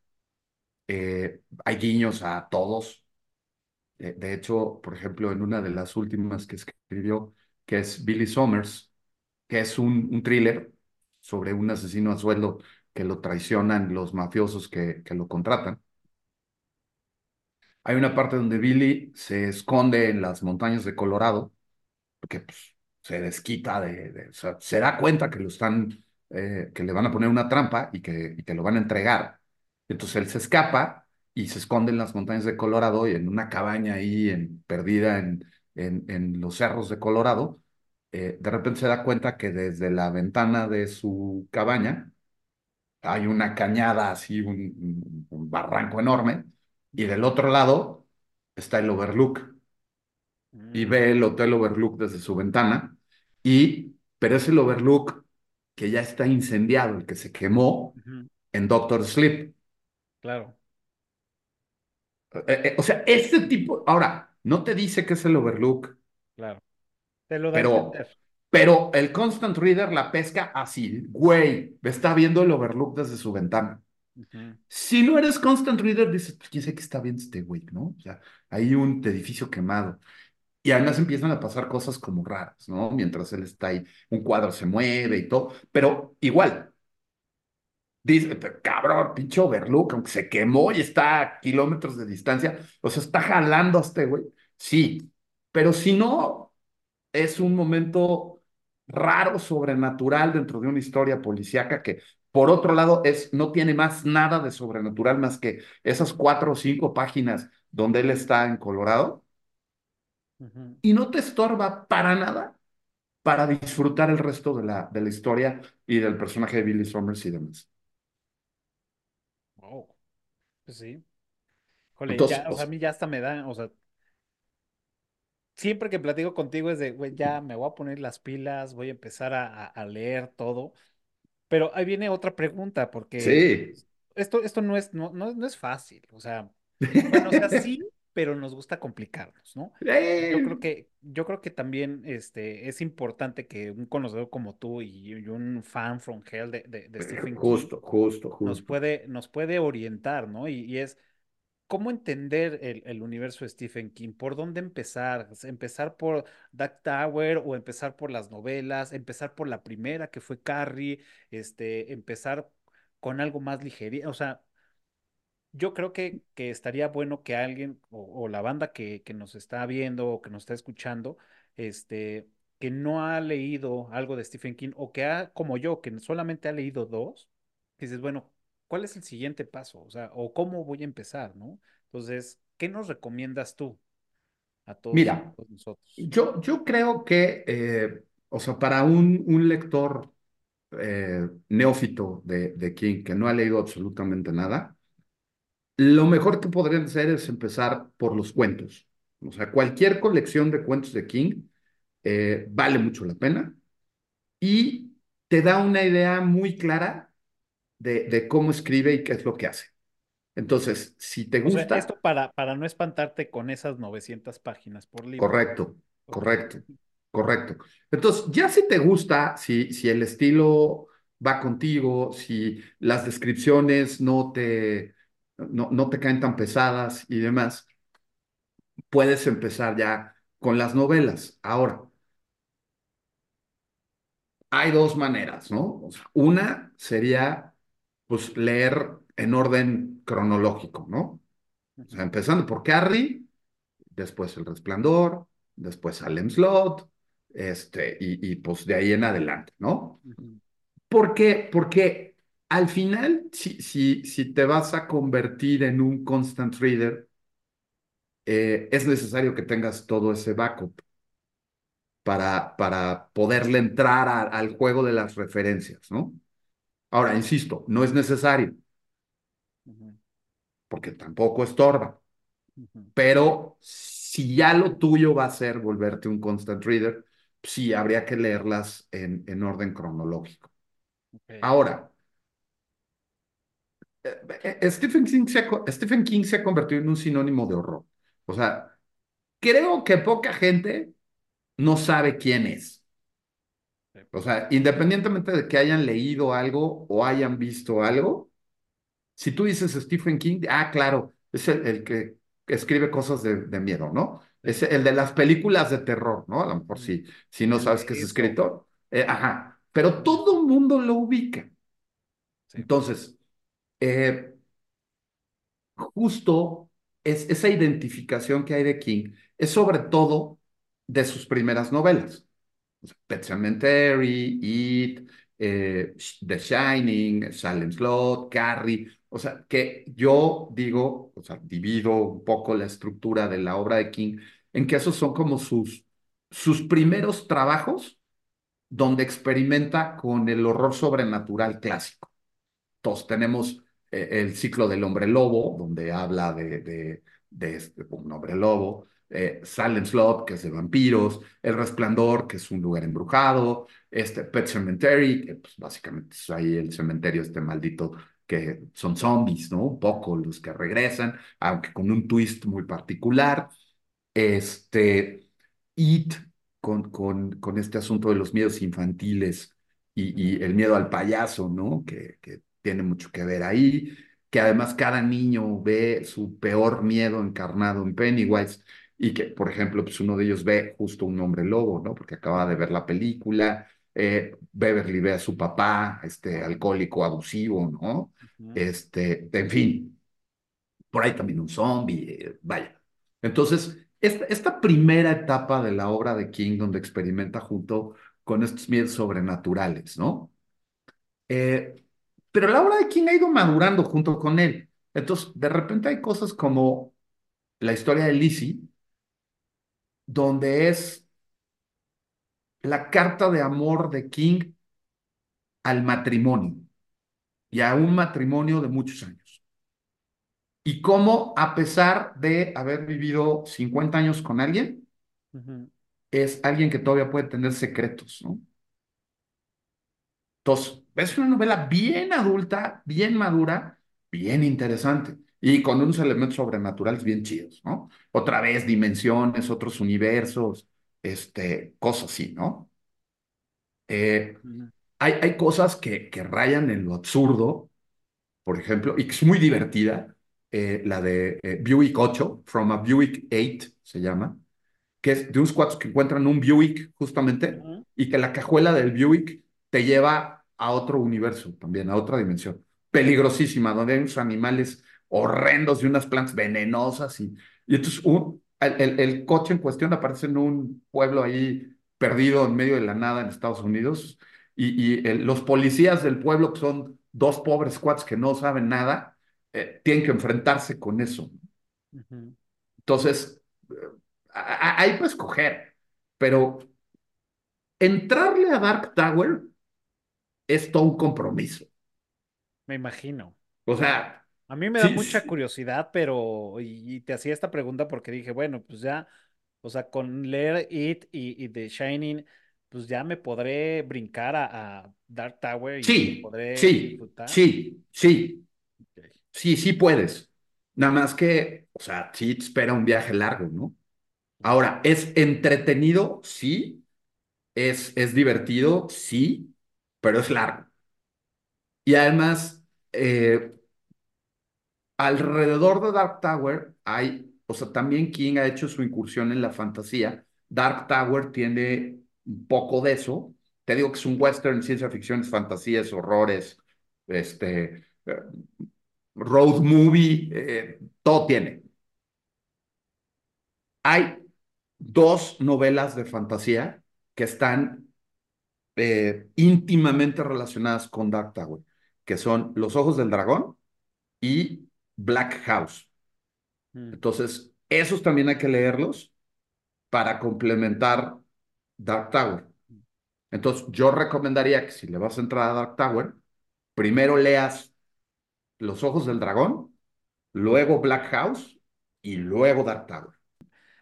eh, hay guiños a todos. De, de hecho, por ejemplo, en una de las últimas que escribió, que es Billy Summers, que es un, un thriller sobre un asesino a sueldo que lo traicionan los mafiosos que, que lo contratan. Hay una parte donde Billy se esconde en las montañas de Colorado porque pues, se desquita de, de- o sea, se da cuenta que lo están, eh, que le van a poner una trampa y que, y que lo van a entregar. Entonces él se escapa y se esconde en las montañas de Colorado y en una cabaña ahí en, perdida en, en, en los cerros de Colorado. eh, de repente se da cuenta que desde la ventana de su cabaña hay una cañada así, un, un barranco enorme, y del otro lado está el Overlook y Mm, ve el Hotel Overlook desde su ventana, y, pero es el Overlook que ya está incendiado, el que se quemó en Doctor Sleep. claro, Eh, eh, o sea, este tipo, ahora, no te dice que es el Overlook, claro. Te lo da a pero, entender. pero el Constant Reader la pesca así, güey, está viendo el Overlook desde su ventana. Ujú, Si no eres Constant Reader, dices, pues quién sabe qué está viendo este güey, ¿no? O sea, hay un edificio quemado. Y además empiezan a pasar cosas como raras, ¿no? Mientras él está ahí, un cuadro se mueve y todo, pero igual, dice, "Pero, cabrón, pinche Overlook, aunque se quemó y está a kilómetros de distancia, o sea, está jalando a este güey. Sí, pero si no, es un momento raro, sobrenatural dentro de una historia policíaca que, por otro lado, es, no tiene más nada de sobrenatural más que esas cuatro o cinco páginas donde él está en Colorado y no te estorba para nada para disfrutar el resto de la, de la historia y del personaje de Billy Summers y demás. Pues sí. Jole, Entonces, ya, o sea, a mí ya hasta me da, o sea, siempre que platico contigo es de, güey, ya me voy a poner las pilas, voy a empezar a, a- a leer todo. Pero ahí viene otra pregunta, porque sí. esto, esto no es, no, no, no es fácil. O sea, bueno, o sea, sí, pero nos gusta complicarnos, ¿no? Yo Eh, creo que, yo creo que también este, es importante que un conocedor como tú y, y un fan from hell de, de- de Stephen King justo, justo, nos puede, nos puede orientar, ¿no? Y, y es cómo entender el, el universo de Stephen King, por dónde empezar, empezar por Dark Tower o empezar por las novelas, empezar por la primera que fue Carrie, este, empezar con algo más ligerio, o sea, yo creo que, que estaría bueno que alguien o, o la banda que, que nos está viendo o que nos está escuchando, este, que no ha leído algo de Stephen King o que ha, como yo, que solamente ha leído dos, dices, bueno, ¿cuál es el siguiente paso? O sea, o cómo voy a empezar, ¿no? Entonces, ¿qué nos recomiendas tú a todos, Mira, todos nosotros? yo, yo creo que, eh, o sea, para un, un lector eh, neófito de, de King que no ha leído absolutamente nada, lo mejor que podrían hacer es empezar por los cuentos. O sea, cualquier colección de cuentos de King eh, vale mucho la pena y te da una idea muy clara de, de cómo escribe y qué es lo que hace. Entonces, si te O sea, gusta, esto para, para no espantarte con esas 900 páginas por libro. correcto, correcto, correcto. Entonces, ya si te gusta, si, si el estilo va contigo, si las descripciones no te, no, no te caen tan pesadas y demás, puedes empezar ya con las novelas. Ahora, hay dos maneras, ¿no? O sea, una sería, pues, leer en orden cronológico, ¿no? O sea, empezando por Carrie, después El Resplandor, después Salem Slot, este, y, y, pues de ahí en adelante, ¿no? ¿Por qué? Porque al final, si, si, si te vas a convertir en un constant reader, eh, es necesario que tengas todo ese backup para, para poderle entrar al juego de las referencias, ¿no? Ahora, insisto, no es necesario, porque tampoco estorba, pero si ya lo tuyo va a ser volverte un constant reader, sí habría que leerlas en, en orden cronológico. Ahora, Stephen King, se ha, Stephen King se ha convertido en un sinónimo de horror. O sea, creo que poca gente no sabe quién es. O sea, independientemente de que hayan leído algo o hayan visto algo, si tú dices Stephen King, ah, claro, es el, que escribe cosas de, miedo, ¿no? Es el de las películas de terror, ¿no? A lo mejor si, si no sabes que es escritor. Eh, ajá, pero todo el mundo lo ubica. Entonces, eh, justo es esa identificación que hay de King es sobre todo de sus primeras novelas. Pet Cemetery, It, eh, The Shining, Silent Slot, Carrie. O sea, que yo digo, o sea, divido un poco la estructura de la obra de King en que esos son como sus, sus primeros trabajos donde experimenta con el horror sobrenatural clásico. Todos tenemos eh, el ciclo del hombre lobo, donde habla de, de, este, un hombre lobo, eh, Silent Slot, que es de vampiros, El Resplandor, que es un lugar embrujado, este Pet Cemetery, que pues, básicamente es ahí el cementerio este maldito que son zombies, ¿no? Un poco los que regresan, aunque con un twist muy particular. Este, It, con, con, con este asunto de los miedos infantiles y, y el miedo al payaso, ¿no? Que tiene mucho que ver ahí, que además cada niño ve su peor miedo encarnado en Pennywise y que, por ejemplo, pues uno de ellos ve justo un hombre lobo, ¿no? Porque acaba de ver la película, eh, Beverly ve a su papá, este alcohólico abusivo, ¿no? Este, en fin, por ahí también un zombie, eh, vaya. Entonces, esta, esta primera etapa de la obra de King, donde experimenta junto con estos miedos sobrenaturales, ¿no? Eh, pero la obra de King ha ido madurando junto con él. Entonces, de repente hay cosas como la historia de Lizzie, donde es la carta de amor de King al matrimonio y a un matrimonio de muchos años. Y cómo, a pesar de haber vivido 50 años con alguien, es alguien que todavía puede tener secretos, ¿no? Entonces, es una novela bien adulta, bien madura, bien interesante y con unos elementos sobrenaturales bien chidos, ¿no? Otra vez dimensiones, otros universos, este, cosas así, ¿no? Eh, hay, hay cosas que, que rayan en lo absurdo, por ejemplo, y que es muy divertida, eh, la de eh, Buick 8, From a Buick 8 se llama, que es de unos cuatro que encuentran un Buick justamente, y que la cajuela del Buick te lleva a otro universo también, a otra dimensión. Peligrosísima, donde hay unos animales horrendos y unas plantas venenosas. Y, y entonces el, el, coche en cuestión aparece en un pueblo ahí perdido en medio de la nada en Estados Unidos. Y, y los policías del pueblo, que son dos pobres squads que no saben nada, eh, tienen que enfrentarse con eso. Entonces, hay que escoger, pero entrarle a Dark Tower es todo un compromiso. Me imagino. O sea. A mí me da mucha curiosidad, pero. Y, te hacía esta pregunta porque dije, bueno, pues ya. O sea, con leer It y, The Shining, pues ya me podré brincar a, Dark Tower y sí, podré sí, disfrutar. Sí, sí. Sí, sí puedes. Nada más que, o sea, sí te espera un viaje largo, ¿no? Ahora, ¿es entretenido? Sí. ¿Es, es divertido? Sí pero es largo. Y además, eh, alrededor de Dark Tower hay, o sea, también King ha hecho su incursión en la fantasía. Dark Tower tiene un poco de eso. Te digo que es un western, ciencia ficción, es fantasía, es horrores, este, eh, road movie, eh, todo tiene. hay dos novelas de fantasía que están eh, íntimamente relacionadas con Dark Tower, que son Los Ojos del Dragón y Black House. Mm. Entonces, esos también hay que leerlos para complementar Dark Tower. Entonces, yo recomendaría que si le vas a entrar a Dark Tower, primero leas Los Ojos del Dragón, luego Black House y luego Dark Tower.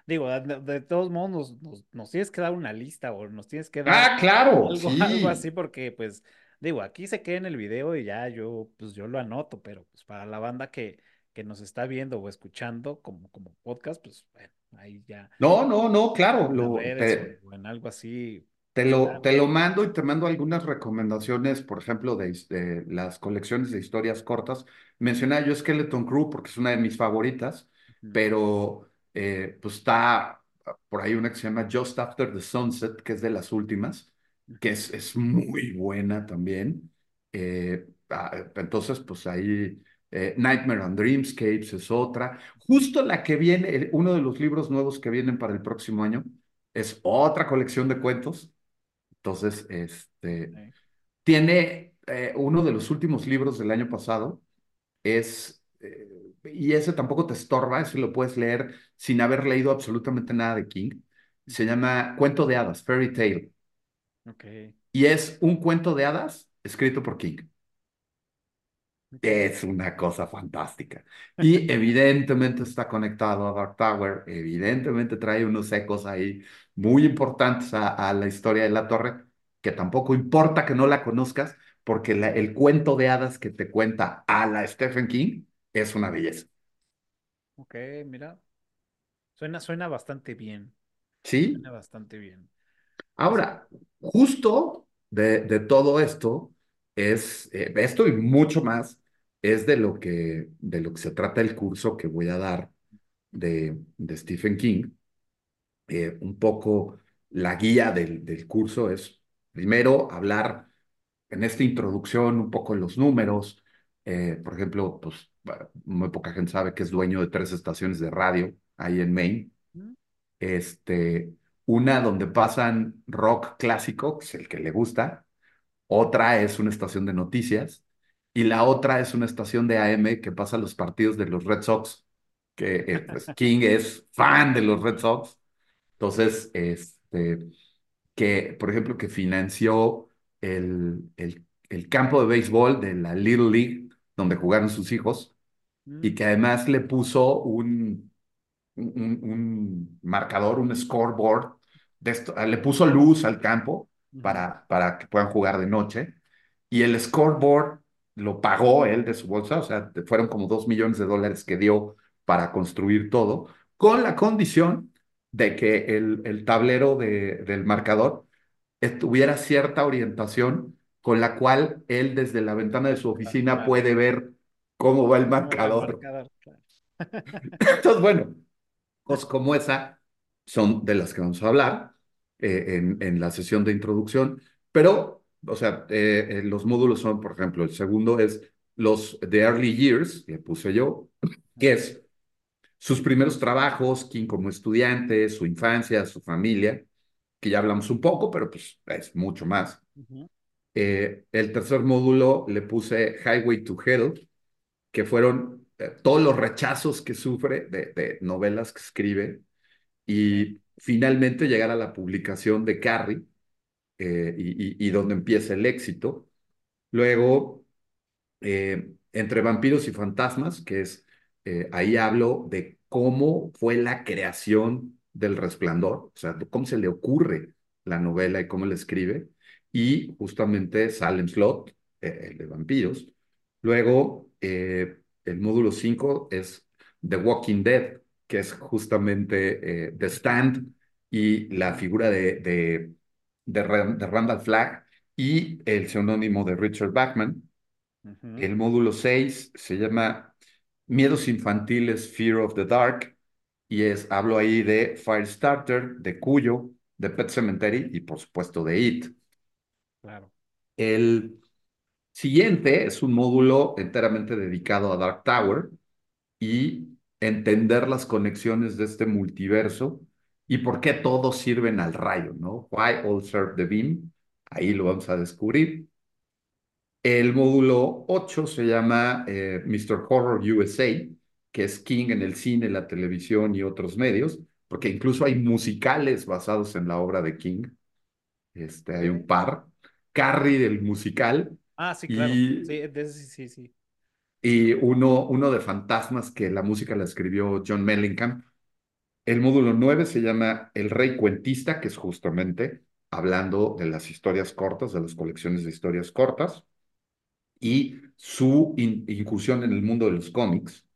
Digo, de, todos modos nos, tienes que dar una lista o nos tienes que dar ah, claro, algo, algo así porque pues digo, aquí se queda en el video y ya yo pues yo lo anoto, pero pues para la banda que, que nos está viendo o escuchando como, como podcast, pues bueno, ahí ya. No, no, no, claro, lo, en algo así, te lo, te lo mando y te mando algunas recomendaciones, por ejemplo, de, las colecciones de historias cortas. Mencioné yo Skeleton Crew porque es una de mis favoritas, pero eh, pues está por ahí una que se llama Just After the Sunset, que es de las últimas, que es, es muy buena también. Eh, ah, entonces, pues ahí eh, Nightmare on Dreamscapes es otra. Justo la que viene, uno de los libros nuevos que vienen para el próximo año, es otra colección de cuentos entonces, este, tiene eh, uno de los últimos libros del año pasado, es, eh, y ese tampoco te estorba, ese lo puedes leer sin haber leído absolutamente nada de King. Se llama Cuento de Hadas, Fairy Tale. Okay. Y es un cuento de hadas escrito por King. Es una cosa fantástica. Y evidentemente está conectado a Dark Tower, evidentemente trae unos ecos ahí muy importantes a, la historia de la torre, que tampoco importa que no la conozcas, porque el cuento de hadas que te cuenta a la Stephen King es una belleza. Ok, mira. Suena, suena bastante bien. Sí. Suena bastante bien. Ahora, justo de, de todo esto es, eh, esto y mucho más, es de lo que, de lo que se trata el curso que voy a dar de, de Stephen King. Eh, un poco la guía del, del curso es primero hablar en esta introducción un poco los números. Eh, por ejemplo, pues muy poca gente sabe que es dueño de tres estaciones de radio ahí en Maine. Este, una donde pasan rock clásico, que es el que le gusta. Otra es una estación de noticias y la otra es una estación de AM que pasa los partidos de los Red Sox, que eh, pues, King es fan de los Red Sox. Entonces, este, que, por ejemplo, que financió el, el, el campo de béisbol de la Little League, donde jugaron sus hijos, y que además le puso un, un, un marcador, un scoreboard, de esto, le puso luz al campo para, para que puedan jugar de noche, y el scoreboard lo pagó él de su bolsa, o sea, fueron como dos millones de dólares que dio para construir todo, con la condición de que el, el tablero de, del marcador tuviera cierta orientación con la cual él desde la ventana de su oficina puede ver cómo va el marcador. Entonces, bueno, cosas como esa son de las que vamos a hablar eh, en, en la sesión de introducción, pero o sea, eh, eh, los módulos son, por ejemplo, el segundo es los de Early Years, que puse yo, que es sus primeros trabajos, King como estudiante, su infancia, su familia, que ya hablamos un poco, pero pues es mucho más. Eh, el tercer módulo le puse Highway to Hell, que fueron todos los rechazos que sufre de, novelas que escribe y finalmente llegar a la publicación de Carrie, eh, y, donde empieza el éxito. Luego, eh, entre vampiros y fantasmas, que es, eh, ahí hablo de cómo fue la creación del resplandor, o sea, cómo se le ocurre la novela y cómo la escribe, y justamente Salem Slot, el de vampiros. Luego, el módulo 5 es The Walking Dead, que es justamente The Stand y la figura de de, Randall Flagg y el seudónimo de Richard Bachman. El módulo 6 se llama Miedos infantiles, Fear of the Dark, y es, hablo ahí de Firestarter, de Cuyo, de Pet Cemetery y por supuesto de It. Claro. El siguiente es un módulo enteramente dedicado a Dark Tower y entender las conexiones de este multiverso y por qué todos sirven al rayo, ¿no? Why all serve the beam. Ahí lo vamos a descubrir. El módulo 8 se llama eh, Mr. Horror USA, que es King en el cine, la televisión y otros medios, porque incluso hay musicales basados en la obra de King. Este, hay un par. Carrie del musical. Ah, sí, claro. Y, sí, sí, sí, sí. Y uno, uno de fantasmas que la música la escribió John Mellencamp. El módulo 9 se llama El Rey Cuentista, que es justamente hablando de las historias cortas, de las colecciones de historias cortas, y su incursión en el mundo de los cómics.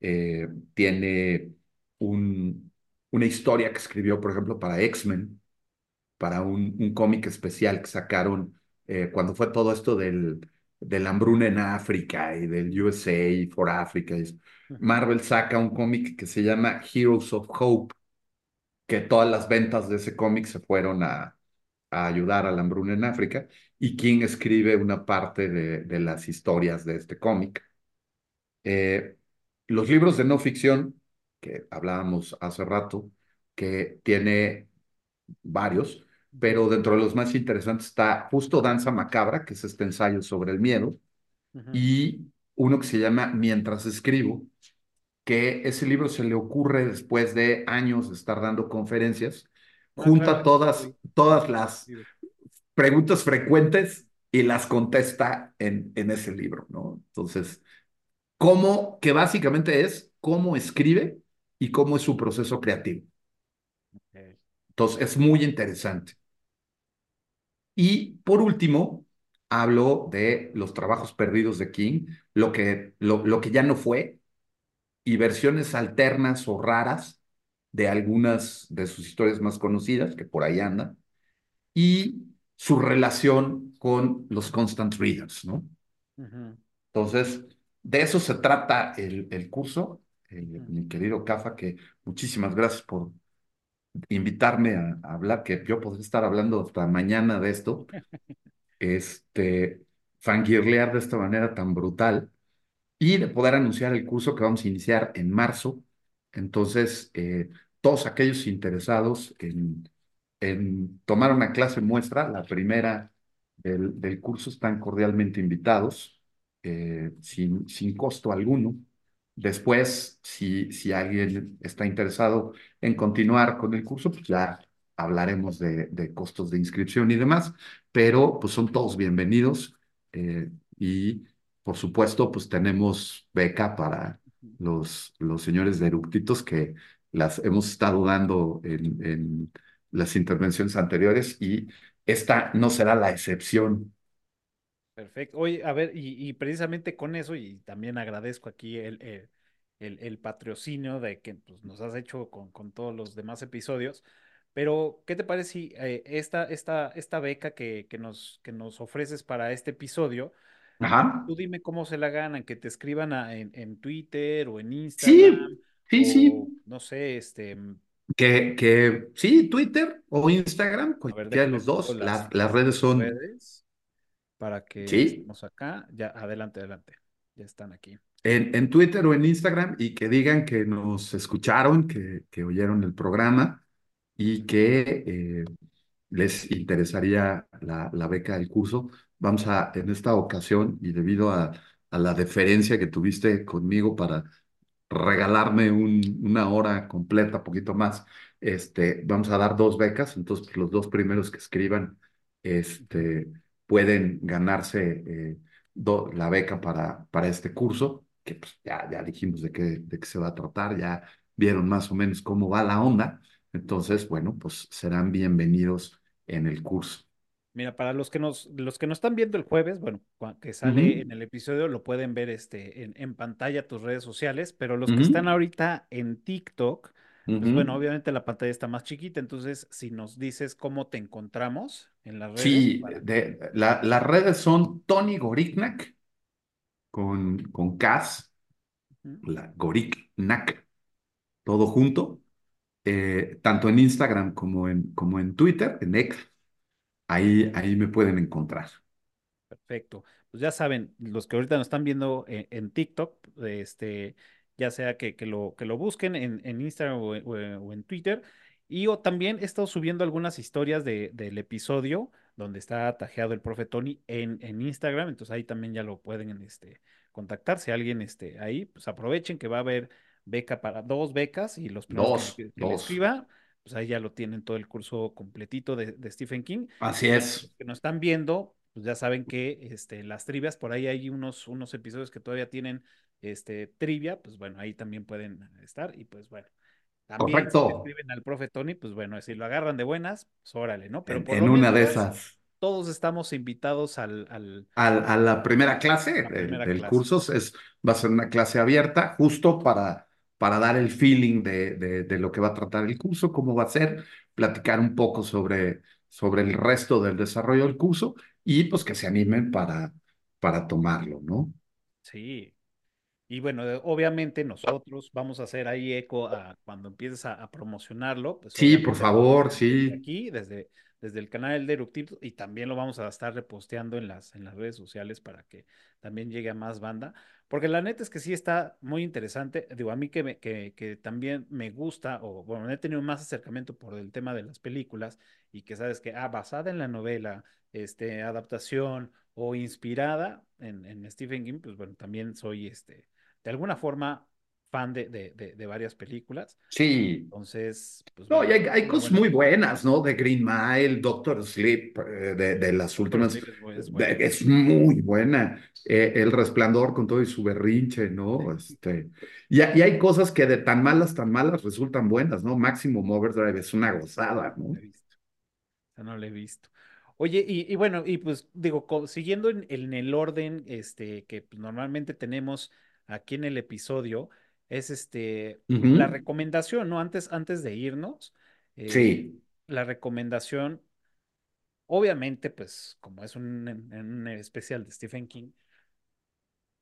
Eh, tiene un, una historia que escribió, por ejemplo, para X-Men, para un, un cómic especial que sacaron eh, cuando fue todo esto del, del hambruna en África y del USA for Africa. Marvel saca un cómic que se llama Heroes of Hope, que todas las ventas de ese cómic se fueron a, a ayudar a la hambruna en África, y King escribe una parte de, de las historias de este cómic. Eh, los libros de no ficción, que hablábamos hace rato, que tiene varios, pero dentro de los más interesantes está justo Danza Macabra, que es este ensayo sobre el miedo, y uno que se llama Mientras escribo, que ese libro se le ocurre después de años de estar dando conferencias, junta todas, todas las preguntas frecuentes y las contesta en, en ese libro, ¿no? Entonces, cómo, que básicamente es cómo escribe y cómo es su proceso creativo. Entonces, es muy interesante. Y por último, hablo de los trabajos perdidos de King, lo que, lo, lo que ya no fue, y versiones alternas o raras de algunas de sus historias más conocidas, que por ahí andan, y su relación con los constant readers, ¿no? Entonces, de eso se trata el, el curso. Mi querido Cafa, que muchísimas gracias por invitarme a, hablar, que yo podría estar hablando hasta mañana de esto, este, fangirlear de esta manera tan brutal y de poder anunciar el curso que vamos a iniciar en marzo. Entonces, eh, todos aquellos interesados en, en tomar una clase muestra, la primera del, del curso, están cordialmente invitados, eh, sin, sin costo alguno. Después, si, si alguien está interesado en continuar con el curso, pues ya hablaremos de, de costos de inscripción y demás, pero pues son todos bienvenidos eh, y por supuesto pues tenemos beca para los, los señores de eructitos que las hemos estado dando en, en las intervenciones anteriores y esta no será la excepción. Perfecto. Oye, a ver, y, precisamente con eso, y también agradezco aquí el, el, el, patrocinio de que pues, nos has hecho con, con, todos los demás episodios, pero ¿qué te parece si eh, esta, esta, esta beca que, que, nos, que nos ofreces para este episodio, Ajá. tú dime cómo se la ganan, que te escriban en, en, Twitter o en Instagram? Sí, sí, sí. No sé, este... Que, que sí, Twitter o Instagram, cualquiera de los dos, las, las redes son... Redes para que estemos acá. Ya, adelante, adelante. Ya están aquí. En, en, Twitter o en Instagram y que digan que nos escucharon, que, que oyeron el programa y que eh, les interesaría la, la, beca del curso. Vamos a, en esta ocasión, y debido a, a la deferencia que tuviste conmigo para regalarme un, una hora completa, poquito más, este, vamos a dar dos becas. Entonces, los dos primeros que escriban, este pueden ganarse eh, la beca para, para este curso, que pues ya, ya dijimos de qué, de qué se va a tratar, ya vieron más o menos cómo va la onda. Entonces, bueno, pues serán bienvenidos en el curso. Mira, para los que nos, los que nos están viendo el jueves, bueno, que sale en el episodio, lo pueden ver este, en, en pantalla tus redes sociales, pero los que están ahorita en TikTok, pues bueno, obviamente la pantalla está más chiquita, entonces si nos dices cómo te encontramos en las redes. Sí, de, las redes son Tony Goriknak con, con Cas, la Goriknak, todo junto, eh, tanto en Instagram como en, como en Twitter, en X, ahí, ahí me pueden encontrar. Perfecto. Pues ya saben, los que ahorita nos están viendo en, en TikTok, este ya sea que, que lo, que lo busquen en, en Instagram o, o- o en Twitter. Y o también he estado subiendo algunas historias de, del episodio donde está tajeado el profe Tony en, en Instagram, entonces ahí también ya lo pueden este, contactar. Si alguien este, ahí, pues aprovechen que va a haber beca para dos becas y los primeros que, Dos, que dos. escriba, pues ahí ya lo tienen todo el curso completito de, de Stephen King. Así es. los que nos están viendo, pues ya saben que este, las trivias, por ahí hay unos, unos episodios que todavía tienen este, trivia, pues bueno, ahí también pueden estar y pues bueno. También si Correcto. escriben al profe Tony, pues bueno, si lo agarran de buenas, pues órale, ¿no? Pero En, por en lo una de esas. todos estamos invitados al, al, Al- a la primera clase la del, primera del clase. curso es, va a ser una clase abierta justo para, para dar el feeling de, de, de lo que va a tratar el curso, cómo va a ser, platicar un poco sobre, sobre el resto del desarrollo del curso y pues que se animen para, para tomarlo, ¿no? Sí. Y bueno, obviamente nosotros vamos a hacer ahí eco a cuando empieces a, a promocionarlo, pues Sí, por favor, sí. aquí, desde, desde el canal de Eruptivo, y también lo vamos a estar reposteando en las, en las redes sociales para que también llegue a más banda, porque la neta es que sí está muy interesante, digo, a mí que, me- que, que también me gusta, o bueno, he tenido más acercamiento por el tema de las películas, y que sabes que, ah, basada en la novela, este, adaptación o inspirada en, en Stephen King, pues bueno, también soy este de alguna forma fan de, de, de, de varias películas. Sí. Entonces, pues No, y hay, cosas buena muy buenas, ¿no? De Green Mile, Doctor Sleep, eh, de, de las últimas, es, muy buena. Eh, El Resplandor con todo y su berrinche, ¿no? Este, y, hay- y hay cosas que de tan malas, tan malas resultan buenas, ¿no? Maximum Overdrive es una gozada, No ¿no? la he visto. No la he visto. Oye, y, y bueno, y pues digo, siguiendo en, en el orden este, que pues, normalmente tenemos aquí en el episodio, es este, la recomendación, ¿no? Antes, antes de irnos, eh, Sí. la recomendación, obviamente, pues como es un, especial de Stephen King,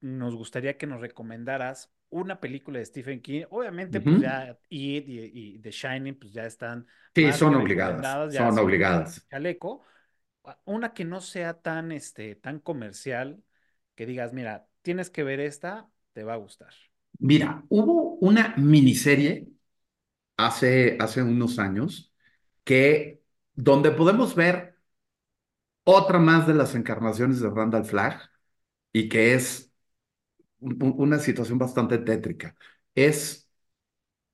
nos gustaría que nos recomendaras una película de Stephen King. Obviamente, pues ya It y, y The Shining, pues ya están Sí, son obligadas, son obligadas. chaleco. A- Una que no sea tan, este, tan comercial, que digas, mira, tienes que ver esta, te va a gustar. Mira, hubo una miniserie hace, hace unos años que donde podemos ver otra más de las encarnaciones de Randall Flagg y que es un- un- una situación bastante tétrica. Es,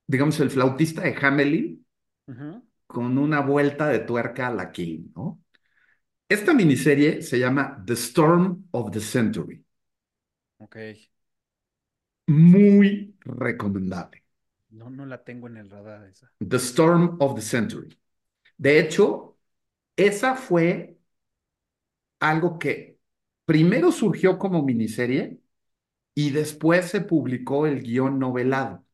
digamos, el flautista de Hamelin con una vuelta de tuerca a la King, ¿no? Esta miniserie se llama The Storm of the Century. Ok, Muy recomendable. no, no la tengo en el radar esa. The Storm of the Century. De hecho, esa fue algo que primero surgió como miniserie y después se publicó el guion novelado.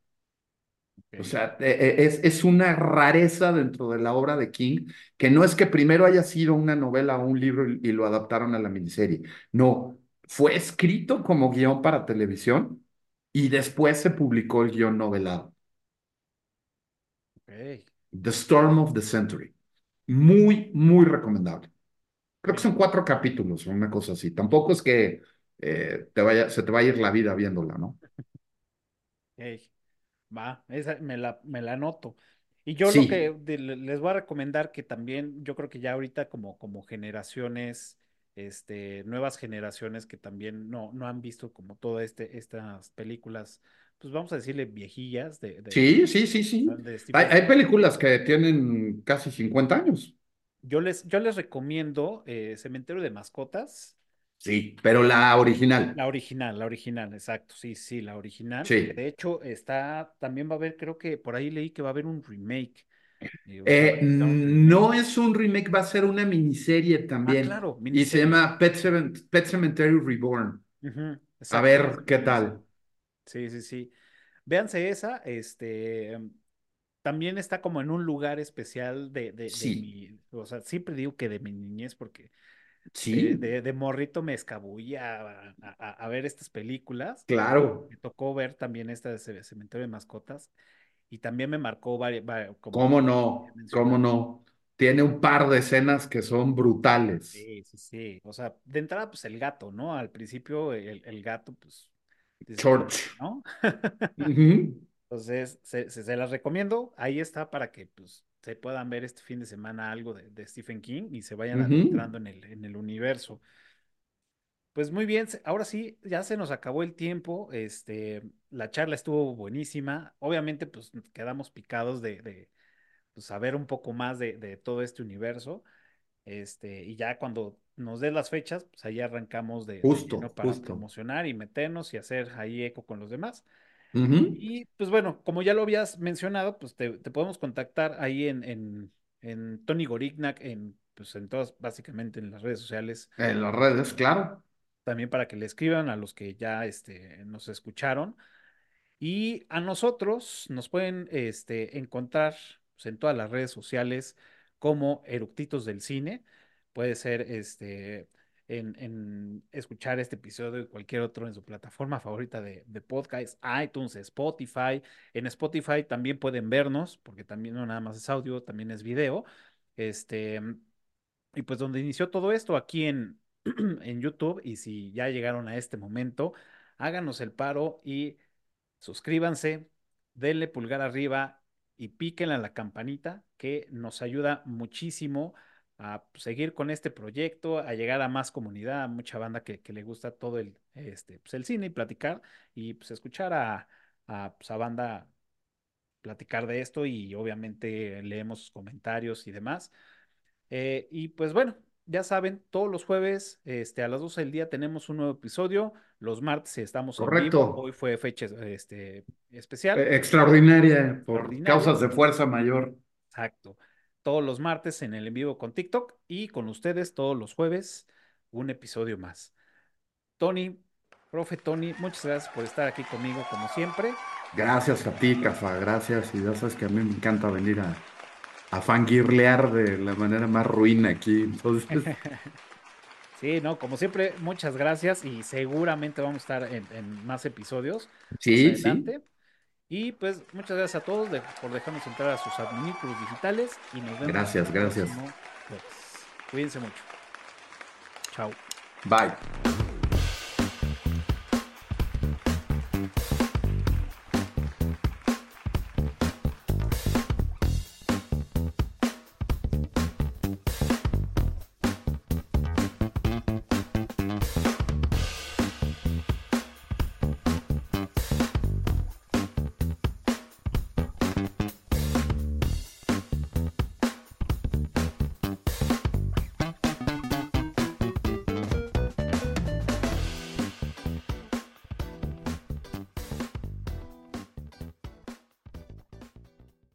O sea, e- e- es, es una rareza dentro de la obra de King, que no es que primero haya sido una novela o un libro y, y lo adaptaron a la miniserie. No, fue escrito como guion para televisión y después se publicó el guion novelado. The Storm of the Century. Muy, muy recomendable. Creo que son cuatro capítulos una cosa así. Tampoco es que eh, te vaya, se te va a ir la vida viéndola, ¿no? ok. Va, esa me la, me la anoto. Y yo lo que les voy a recomendar que también, yo creo que ya ahorita como, como generaciones, este, nuevas generaciones que también no, no han visto como todas este, estas películas, pues vamos a decirle viejillas de, de, sí, sí, sí, sí. Hay, películas que tienen casi 50 años. Yo les, yo les recomiendo eh, Cementerio de Mascotas. Sí, pero la original. La original, la original, exacto, sí, sí, la original, Sí. de hecho está, también va a haber, creo que por ahí leí que va a haber un remake, eh, Eh, no es un remake, va a ser una miniserie Ah, también. Y se llama Pet, Cemetery Reborn. A ver qué tal. Sí, sí, sí. Véanse esa, este, también está como en un lugar especial de, de, de mi, o sea, siempre digo que de mi niñez, porque sí, de, de morrito me escabullía a, a- a ver estas películas. claro. Me tocó ver también esta de Ce- Cementerio de Mascotas y también me marcó, vari- vari- como ¿Cómo no? ¿Cómo no? Tiene un par de escenas que son brutales. Sí, sí, sí. O sea, de entrada, pues el gato, ¿no? Al principio, el, el gato, pues Church. ¿no? Entonces, se, las recomiendo. Ahí está para que pues, se puedan ver este fin de semana algo de, Stephen King y se vayan adentrando en el, en el universo. Pues muy bien, ahora sí, ya se nos acabó el tiempo. Este, la charla estuvo buenísima. Obviamente, pues quedamos picados de, pues, saber un poco más de, todo este universo. Este, y ya cuando nos dé las fechas, pues ahí arrancamos de, justo, para promocionar y meternos y hacer ahí eco con los demás. Y pues bueno, como ya lo habías mencionado, pues te, podemos contactar ahí en, en, en Tony Gorignac, en, pues en todas, básicamente en las redes sociales. En las redes, claro también para que le escriban a los que ya este, nos escucharon. Y a nosotros nos pueden este, encontrar pues, en todas las redes sociales como Eructitos del Cine. Puede ser este, en, escuchar este episodio y cualquier otro en su plataforma favorita de, de, podcast, iTunes, Spotify. En Spotify también pueden vernos, porque también no nada más es audio, también es video. Este, y pues donde inició todo esto, aquí en, en YouTube y si ya llegaron a este momento, háganos el paro y suscríbanse, denle pulgar arriba y píquenle a la campanita que nos ayuda muchísimo a seguir con este proyecto, a llegar a más comunidad, a mucha banda que, le gusta todo el, este, pues el cine y platicar y pues escuchar a, a, pues, a banda platicar de esto y obviamente leemos comentarios y demás. Eh, y pues bueno, ya saben, todos los jueves este, a las 12 del día tenemos un nuevo episodio. Los martes estamos Correcto. en vivo. Hoy fue fecha este, especial. Eh, extraordinaria, por causas de fuerza mayor. Exacto. Todos los martes en el en vivo con TikTok y con ustedes todos los jueves un episodio más. Tony, profe Tony, muchas gracias por estar aquí conmigo como siempre. Gracias a ti, Cafa, gracias. Y ya sabes que a mí me encanta venir a, a fangirlear de la manera más ruina aquí. Entonces. Sí, no, como siempre, muchas gracias y seguramente vamos a estar en, más episodios. Sí, sí. Y pues muchas gracias a todos por dejarnos entrar a sus administros digitales y nos vemos. Gracias, gracias. Cuídense mucho. Chao. Bye.